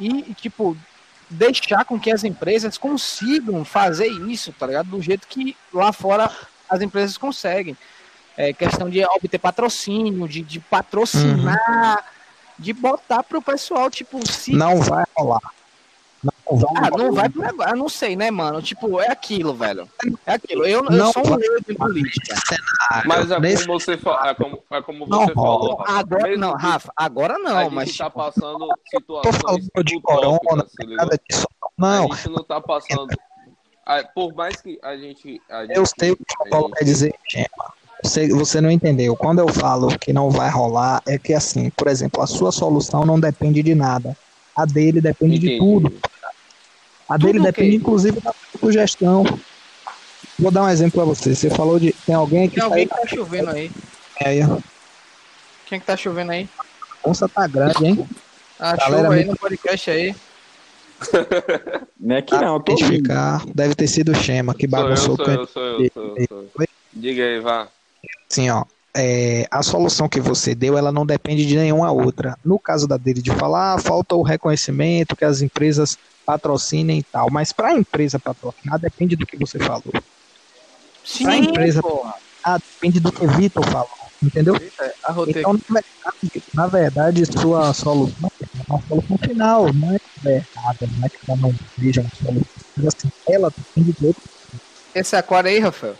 e, tipo, deixar com que as empresas consigam fazer isso, tá ligado? Do jeito que lá fora as empresas conseguem. É questão de obter patrocínio, de, de patrocinar, uhum. De botar pro pessoal, tipo, se. Não vai rolar. Ah, não vai pro negócio. Eu não sei, né, mano? Tipo, é aquilo, velho. É aquilo. Eu, eu sou um leigo em política. Mas é como você, fa... é como, é como você falou. Rafa. Agora não, Rafa. Agora não, mas. A gente tá passando <laughs> situações de corona, nada disso. Não. A gente não tá passando. <laughs> Por mais que a gente. A gente eu sei o que o Paulo quer dizer, Gema. Você, você não entendeu. Quando eu falo que não vai rolar, é que assim, por exemplo, a sua solução não depende de nada. A dele depende Entendi. de tudo. A dele Tudo depende, inclusive, da sugestão. Vou dar um exemplo para você. Você falou de. Tem alguém que. Tem alguém que tá chovendo aí. É aí. Quem que tá chovendo aí? A onça tá grande, hein? Ah, Galera chuva aí no podcast aí. <laughs> Não é aqui não, tô ficar. Deve ter sido o Shema que bagunçou sou eu, sou eu, sou eu, sou eu. Diga aí, vá. Sim, ó. É, a solução que você deu, ela não depende de nenhuma outra. No caso da dele de falar, ah, falta o reconhecimento que as empresas patrocinem e tal. Mas para a empresa patrocinar, depende do que você falou. Sim, pra empresa ah, depende do que Vitor falou. Entendeu? É, então, na verdade, na verdade, sua solução é uma solução final, não é errada, não é que ela não seja uma solução. Mas assim, ela depende do outro. Esse aquário aí, Rafael?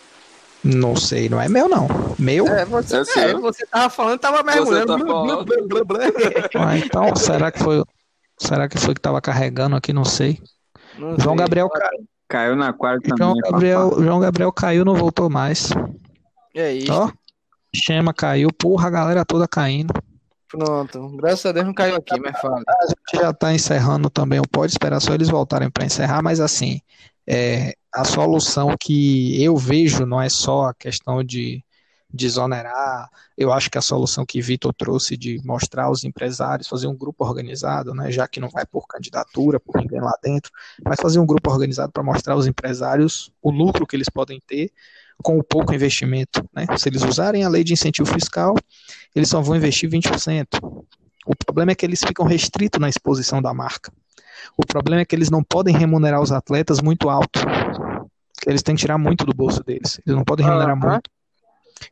Não sei, não é meu não. Meu? É, você, é, é você tava falando, tava mergulhando. Tá <laughs> ah, então, será que foi Será que foi que tava carregando aqui? Não sei. Não João sei. Gabriel caiu. Caiu na quarta João também. Gabriel, João Gabriel caiu, não voltou mais. É isso. Ó, Chama caiu, porra, a galera toda caindo. Pronto, graças a Deus não caiu aqui, mas fala. A gente já tá encerrando também o Pode Esperar só eles voltarem para encerrar, mas assim, é, a solução que eu vejo não é só a questão de desonerar. Eu acho que a solução que Vitor trouxe de mostrar aos empresários, fazer um grupo organizado, né, já que não vai por candidatura, por ninguém lá dentro, mas fazer um grupo organizado para mostrar aos empresários o lucro que eles podem ter com o pouco investimento. Né? Se eles usarem a lei de incentivo fiscal, eles só vão investir 20%. O problema é que eles ficam restritos na exposição da marca. O problema é que eles não podem remunerar os atletas muito alto. Eles têm que tirar muito do bolso deles. Eles não podem remunerar uhum. muito.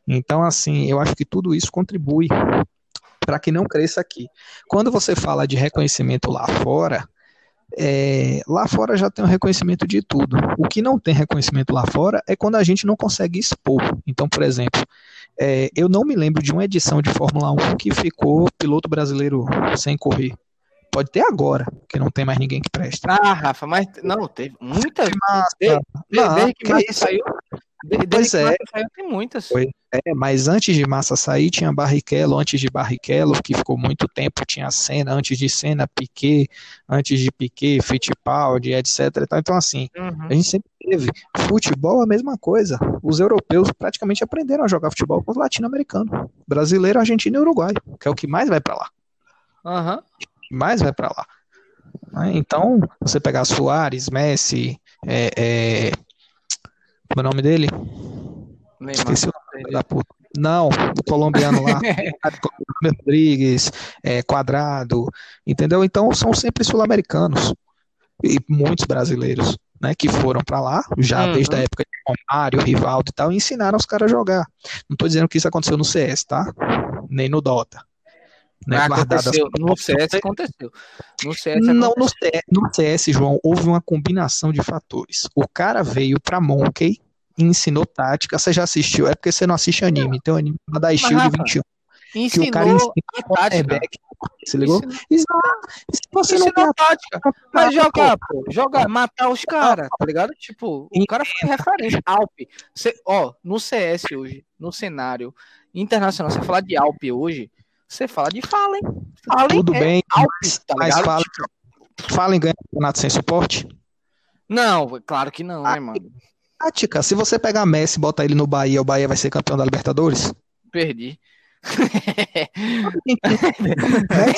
Então, assim, eu acho que tudo isso contribui para que não cresça aqui. Quando você fala de reconhecimento lá fora, é, lá fora já tem um reconhecimento de tudo. O que não tem reconhecimento lá fora é quando a gente não consegue expor. Então, por exemplo, é, eu não me lembro de uma edição de Fórmula 1 que ficou piloto brasileiro sem correr. Pode ter agora, que não tem mais ninguém que presta. Ah, Rafa, mas não, teve muitas. Massa. Desde, Não, que que isso? saiu. Desde Pois é. Saiu, tem muitas. Foi. É, mas antes de Massa sair, tinha Barrichello, antes de Barrichello, que ficou muito tempo, tinha Senna, antes de Senna, Piquet, antes de Piquet, Fittipaldi, etc. Então, assim, Uhum. a gente sempre teve. Futebol é a mesma coisa. Os europeus praticamente aprenderam a jogar futebol com os latino-americanos. Brasileiro, argentino e uruguai, que é o que mais vai pra lá. Aham. que mais vai pra lá. Né? Então, você pegar Soares, Messi, é, é... como é o nome dele? Neymar. Esqueci o nome da puta. Não, do colombiano lá. <laughs> Rodrigues, é, Quadrado, entendeu? Então são sempre sul-americanos e muitos brasileiros, né, que foram pra lá, já Uhum. desde a época de Romário, Rivaldo e tal, e ensinaram os caras a jogar. Não tô dizendo que isso aconteceu no CS, tá? Nem no Dota. Né, guardadas- aconteceu. No CS aconteceu. No CS Não, aconteceu. no CS, no CS, João, houve uma combinação de fatores. O cara veio pra Monkey e ensinou tática. Você já assistiu? É porque você não assiste anime. Então, anime é da Shield Rafa, 21. Que o Ensinou cara ensina a tática. Se ligou? Ensinou, você não tem ensinou a tática. Mas jogar, pô. Jogar, matar os caras, tá ligado? Tipo, o cara foi referência. Alp. Cê, ó, no CS hoje, no cenário internacional, você falar de Alp hoje, você fala de Fallen. Fallen tudo é bem, Alp, mas, tá mas fala em ganhar campeonato sem suporte? Não, claro que não, né, mano? Tática. Se você pegar Messi e botar ele no Bahia, o Bahia vai ser campeão da Libertadores? Perdi. <laughs> Ganha.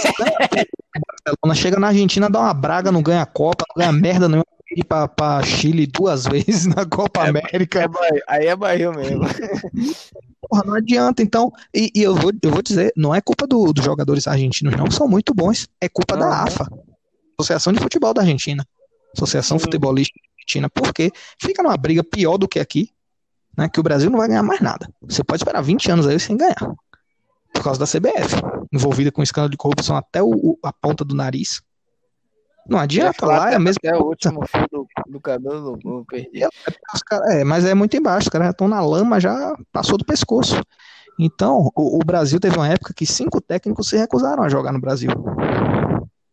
Barcelona chega na Argentina, dá uma braga, não ganha a Copa, não ganha merda nenhuma. Ir pra, pra Chile duas <laughs> vezes na Copa América. aí é barril mesmo. Porra, não adianta, então. E, e eu, vou, eu vou dizer, não é culpa do- dos jogadores argentinos, não, são muito bons. É culpa da. AFA, Associação de Futebol da Argentina. Associação Futebolística Argentina. Porque fica numa briga pior do que aqui, né? Que o Brasil não vai ganhar mais nada. Você pode esperar 20 anos aí sem ganhar. Por causa da CBF, envolvida com escândalo de corrupção até o- a ponta do nariz. Não adianta, lá é a mesma Até o último fio do, do cabelo, eu perdi. Os cara- é, mas é muito embaixo, os caras já estão na lama, já passou do pescoço. Então, o, o Brasil teve uma época que cinco técnicos se recusaram a jogar no Brasil,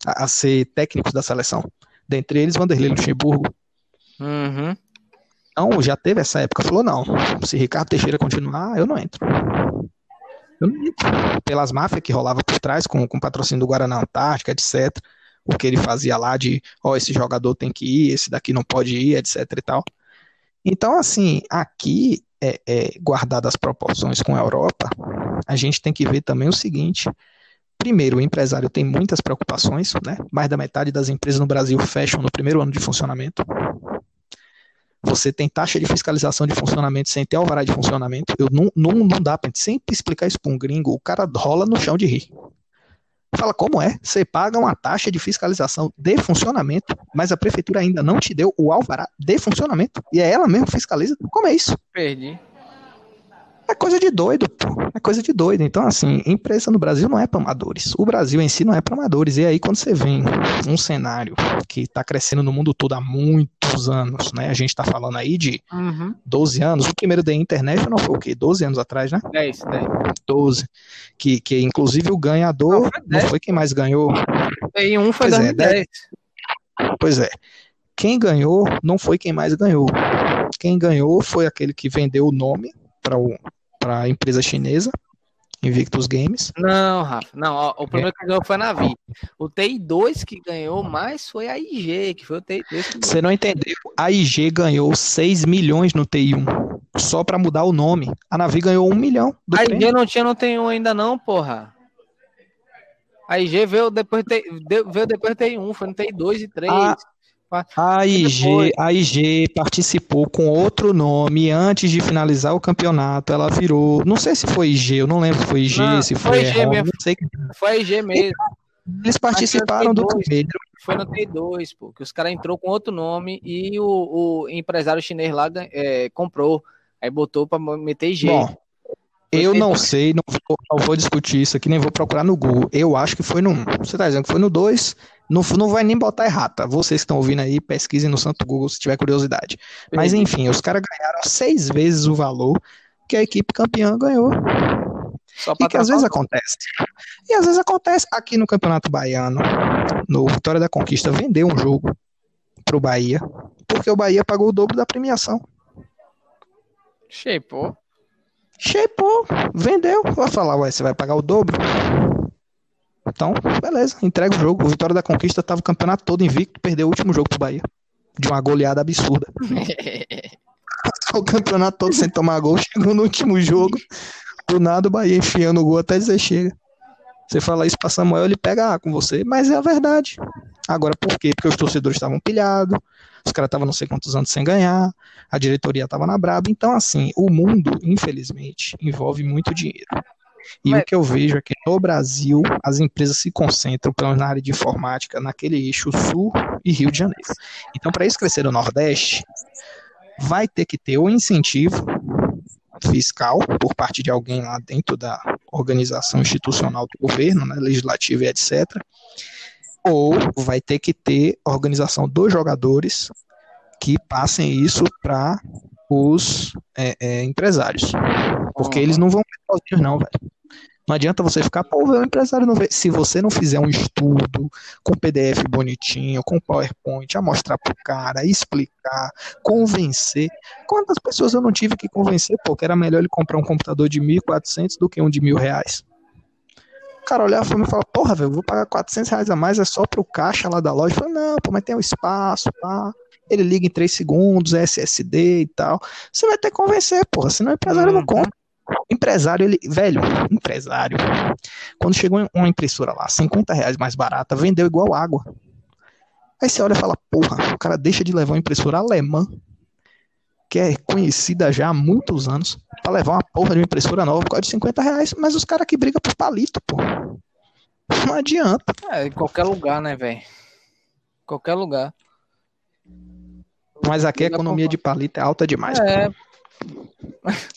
a, a ser técnicos da seleção. Dentre eles, Vanderlei Luxemburgo. Uhum. Então, já teve essa época. Falou: não, se Ricardo Teixeira continuar, eu não entro. Eu não entro. Pelas máfias que rolava por trás, com, com patrocínio do Guaraná Antártica, etc. O que ele fazia lá de, ó, esse jogador tem que ir, esse daqui não pode ir, etc e tal. Então, assim, aqui, é, é, as proporções com a Europa, a gente tem que ver também o seguinte. Primeiro, o empresário tem muitas preocupações, né? Mais da metade das empresas no Brasil fecham no primeiro ano de funcionamento. Você tem taxa de fiscalização de funcionamento sem ter alvará de funcionamento. Eu não, não, não dá gente sempre explicar isso para um gringo. O cara rola no chão de rir. Fala, como é? Você paga uma taxa de fiscalização de funcionamento, mas a prefeitura ainda não te deu o alvará de funcionamento. E é ela mesmo que fiscaliza. Como é isso? Perdi. É coisa de doido, pô. É coisa de doido. Então, assim, empresa no Brasil não é para amadores. O Brasil em si não é para amadores. E aí, quando você vem um cenário que está crescendo no mundo todo há muitos anos, né? A gente está falando aí de Uhum. 12 anos. O primeiro The International foi o quê? 12 anos atrás, né? 10, 10. 12. Que, que inclusive o ganhador Não, foi não 10. foi quem mais ganhou. E um foi Pois é, 2010. Pois é. Quem ganhou não foi quem mais ganhou. Quem ganhou foi aquele que vendeu o nome para a empresa chinesa, Invictus Games. Não, Rafa. Não, ó, o primeiro que ganhou foi a Navi. O TI2 que ganhou mais foi a IG, que foi o TI2 que ganhou. Você não entendeu? A IG ganhou 6 milhões no TI1, só para mudar o nome. A Navi ganhou 1 milhão do A. IG não tinha, não tem um ainda não, porra. A IG veio depois, deu- veio depois do TI1, foi no TI2 e 3. Ah, A IG, depois? a IG participou com outro nome antes de finalizar o campeonato. Ela virou, não sei se foi IG, eu não lembro se foi IG, Não, se foi foi IG Erron, mesmo. sei. Foi IG mesmo. Eles participaram do T2. primeiro. Foi no T2, pô. Que os caras entrou com outro nome e o, o empresário chinês lá é, comprou. Aí botou pra meter IG. Bom, eu T2. não sei, não vou, não vou discutir isso aqui, nem vou procurar no Google. Eu acho que foi no 1. Você tá dizendo que foi no 2, não, não vai nem botar errata. Vocês que estão ouvindo aí, pesquisem no Santo Google se tiver curiosidade. Mas enfim, os caras ganharam seis vezes o valor que a equipe campeã ganhou. Só E que às vezes acontece. E às vezes acontece aqui no Campeonato Baiano, no Vitória da Conquista, vendeu um jogo pro Bahia, porque o Bahia pagou o dobro da premiação. Shapeou. Shapeou, vendeu. Vai falar, ué, você vai pagar o dobro? Então, beleza, entrega o jogo. O Vitória da Conquista tava o campeonato todo invicto, perdeu o último jogo pro Bahia. De uma goleada absurda. <laughs> o campeonato todo sem tomar gol, chegou no último jogo. Do nada o Bahia enfiando o gol até dizer chega. Você fala isso pra Samuel, ele pega A com você, mas é a verdade. Agora, por quê? Porque os torcedores estavam pilhados, os caras estavam não sei quantos anos sem ganhar, a diretoria estava na braba. Então, assim, o mundo, infelizmente, envolve muito dinheiro. E Mas- o que eu vejo é que no Brasil, as empresas se concentram, pelo menos na área de informática, naquele eixo Sul e Rio de Janeiro. Então, para isso crescer no Nordeste, vai ter que ter o incentivo fiscal por parte de alguém lá dentro da organização institucional do governo, né, legislativo e etc. Ou vai ter que ter organização dos jogadores que passem isso para os é, é, empresários. Porque eles não vão ver sozinhos, não, velho. Não adianta você ficar, pô, o empresário não vê. Se você não fizer um estudo com PDF bonitinho, com PowerPoint, a mostrar pro cara, explicar, convencer. Quantas pessoas eu não tive que convencer, pô, que era melhor ele comprar um computador de 1.400 do que um de mil reais? O cara olhava pra mim e falava, porra, velho, vou pagar 400 reais a mais, é só pro caixa lá da loja. Eu falei, não, pô, mas tem um espaço, pá. Ele liga em 3 segundos, é SSD e tal. Você vai que convencer, porra, senão o empresário não Uhum. compra. Empresário, ele, velho, empresário. Quando chegou uma impressora lá, 50 reais mais barata, vendeu igual água. Aí você olha e fala, porra, o cara deixa de levar uma impressora alemã, que é conhecida já há muitos anos, pra levar uma porra de uma impressora nova por causa de 50 reais. Mas os caras que brigam por palito, pô. Não adianta. É, em qualquer lugar, né, velho? Qualquer lugar. Mas aqui a economia de palito é alta demais. É,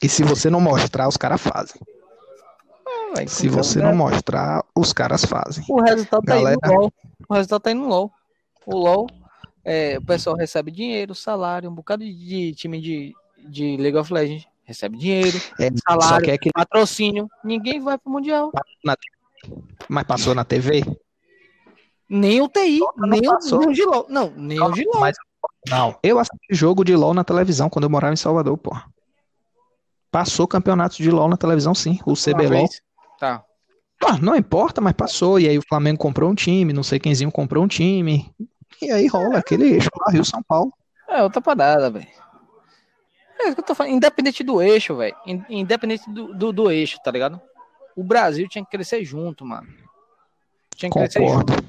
E se você não mostrar, os caras fazem. velho. Se qualquer você não mostrar, os caras fazem. O resultado tá Galera- aí no LOL. O resultado tá aí no LOL. O LOL, é, o pessoal recebe dinheiro, salário, um bocado de, time de, de League of Legends recebe dinheiro, É, salário, que é que patrocínio. Ninguém vai pro Mundial. mas passou na TV? Nem o TI, nem, o, nem o. Não, nem o de LOL. Mas não, eu assisti jogo de LoL na televisão quando eu morava em Salvador, pô. Passou campeonato de LoL na televisão, sim. O CBLOL. Tá. Pô, não importa, mas passou. E aí o Flamengo comprou um time, não sei quemzinho comprou um time. E aí rola aquele eixo lá, Rio São Paulo. É outra parada, velho. É isso que eu tô falando. Independente do eixo, velho. In- Independente do, do, do eixo, tá ligado? O Brasil tinha que crescer junto, mano. Tinha que crescer Concordo. junto.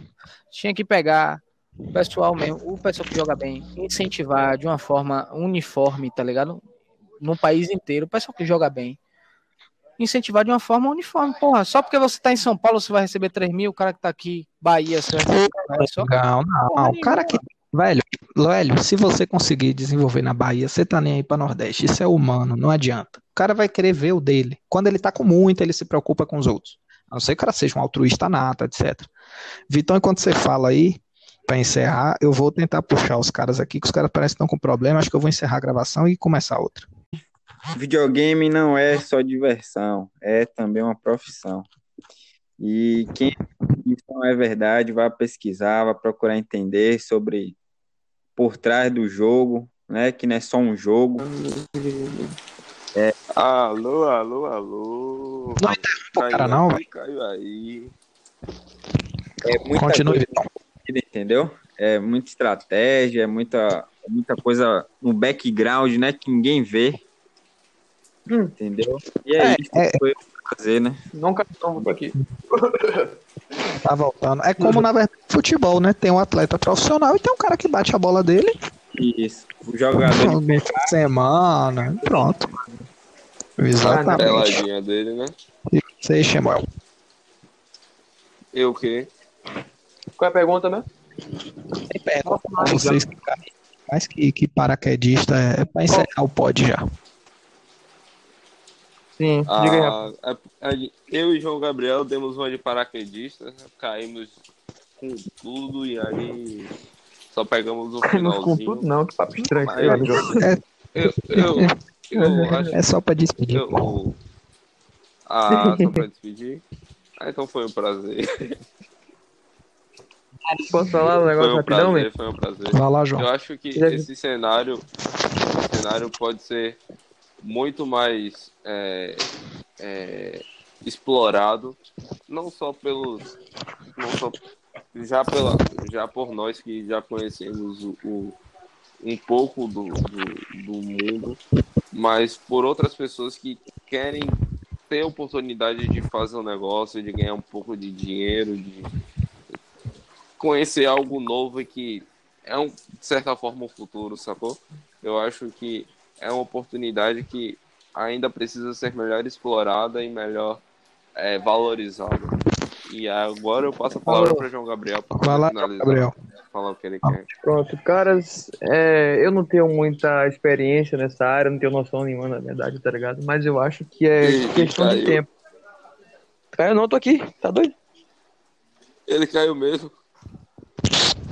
Tinha que pegar o pessoal mesmo, o pessoal que joga bem, incentivar de uma forma uniforme, tá ligado? No país inteiro, o pessoal que joga bem. Incentivar de uma forma uniforme. Porra, só porque você tá em São Paulo, você vai receber 3 mil, o cara que tá aqui, Bahia, você vai receber só. Não, não. O cara que. Velho, velho, se você conseguir desenvolver na Bahia, você tá nem aí pra Nordeste. Isso é humano, não adianta. O cara vai querer ver o dele. Quando ele tá com muito, ele se preocupa com os outros. A não ser que o cara seja um altruísta nato, etc. Vitão, enquanto você fala aí, pra encerrar, eu vou tentar puxar os caras aqui, que os caras parecem que estão com problema. Acho que eu vou encerrar a gravação e começar outra. Videogame não é só diversão, é também uma profissão. E quem isso não é verdade, vai pesquisar, vai procurar entender sobre por trás do jogo, né? Que não é só um jogo. Alô, alô, alô. Não interrompa o cara, não, Caiu aí. É muita Continue, coisa Entendeu? É muita estratégia, é muita, muita coisa no background, né? Que ninguém vê. Entendeu? E é, É, isso é. que foi fazer, né? Nunca não vou aqui. <laughs> Tá voltando. É como, na verdade, futebol, né? Tem um atleta profissional e tem um cara que bate a bola dele Isso. O jogador de semana. Pronto. Exatamente. Peladinha dele, né? Isso aí, Shemuel. Eu o quê? Qual é a pergunta mesmo? Tem pergunta pra vocês que caem mais que, que paraquedista é pra encerrar o pod já. Sim, diga aí, rapaz. Ah, a- a- eu e João Gabriel demos uma de paraquedista, caímos com tudo e aí só pegamos o Não com finalzinho. tudo, não, que papo estranho. Mas-. Eu, eu, Eu acho É só pra despedir. Ah, só pra despedir. Ah, então foi um prazer. <laughs> Posso falar um negócio Foi um rapidão, prazer, foi um prazer. Vai lá, Eu João. acho que esse cenário, esse cenário pode ser muito mais é, é, explorado, não só pelos, não só já pela, já por nós que já conhecemos o, o- um pouco do, do, do mundo, mas por outras pessoas que querem ter a oportunidade de fazer um negócio, de ganhar um pouco de dinheiro, de conhecer algo novo e que é, um, de certa forma, um futuro, sacou? Eu acho que é uma oportunidade que ainda precisa ser melhor explorada e melhor é, valorizada. E agora eu passo a palavra para João Gabriel Vai lá, finalizar, Gabriel. falar o que ele quer. Pronto, caras, é, eu não tenho muita experiência nessa área, não tenho noção nenhuma, na verdade, tá ligado? Mas eu acho que é Ih, questão de caiu. tempo. Caiu não, tô aqui, tá doido? Ele caiu mesmo.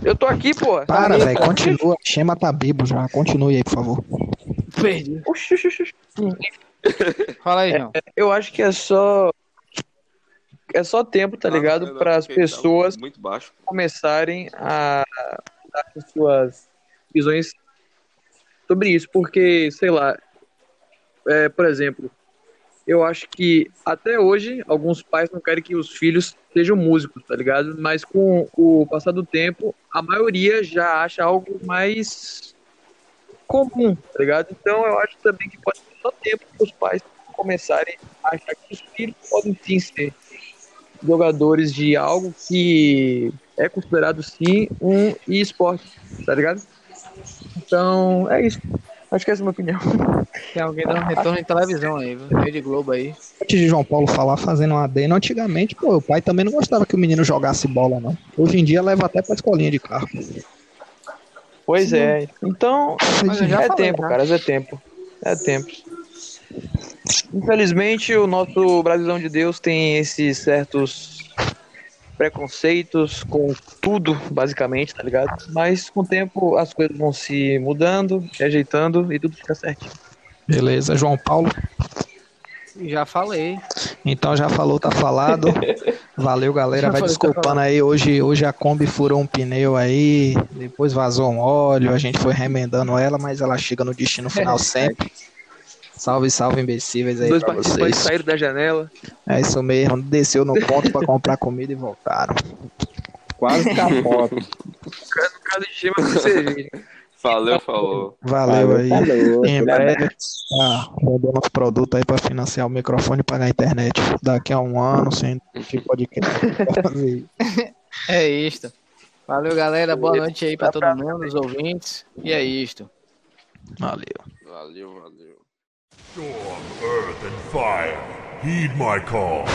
Eu tô aqui, pô. Para, velho, continua. Chama tá bibo já. Continue aí, por favor. Perdi. Oxi, oxi, oxi. Fala aí, João. Eu acho que é só. É só tempo, tá Ah, não, ligado? não, Para as porque tá pessoas Muito baixo. começarem a dar as suas visões sobre isso, porque, sei lá, é, por exemplo, eu acho que até hoje alguns pais não querem que os filhos sejam músicos, tá ligado? Mas com o passar do tempo, a maioria já acha algo mais comum, tá ligado? Então eu acho também que pode ser só tempo para os pais começarem a achar que os filhos podem sim ser jogadores de algo que é considerado sim um e-sport, tá ligado? Então, é isso. Acho que essa é a minha opinião. Tem alguém dando retorno em televisão aí, viu? Rede Globo aí. Antes de João Paulo falar, fazendo um adendo, antigamente, pô, o pai também não gostava que o menino jogasse bola, não. Hoje em dia leva até pra escolinha de carro. Pois é. Então, Mas eu já é falei, tempo, tá? caras, é tempo. É tempo. Infelizmente, o nosso Brasilão de Deus tem esses certos preconceitos com tudo, basicamente, tá ligado? Mas com o tempo as coisas vão se mudando, se ajeitando e tudo fica certinho. Beleza, João Paulo. Já falei. Então já falou, tá falado. <laughs> Valeu, galera. Já Vai falei, tá desculpando aí. Hoje, hoje a Kombi furou um pneu aí, depois vazou um óleo, a gente foi remendando ela, mas ela chega no destino final <laughs> sempre. Salve, salve, imbecíveis aí Dois participantes vocês. saíram da janela. É isso mesmo. Desceu no ponto pra comprar comida e voltaram. Quase <laughs> capota. No caso de Gema, com cerveja. Valeu, falou. Valeu aí. Falou, Em breve, tá vendendo os produtos aí pra financiar o microfone e pagar a internet. Daqui a um ano, sem tipo podcast. <laughs> É isto. Valeu, galera. Boa noite aí pra todo mundo, os ouvintes. E é isto. Valeu. Valeu, valeu. Storm, earth, and fire, heed my call.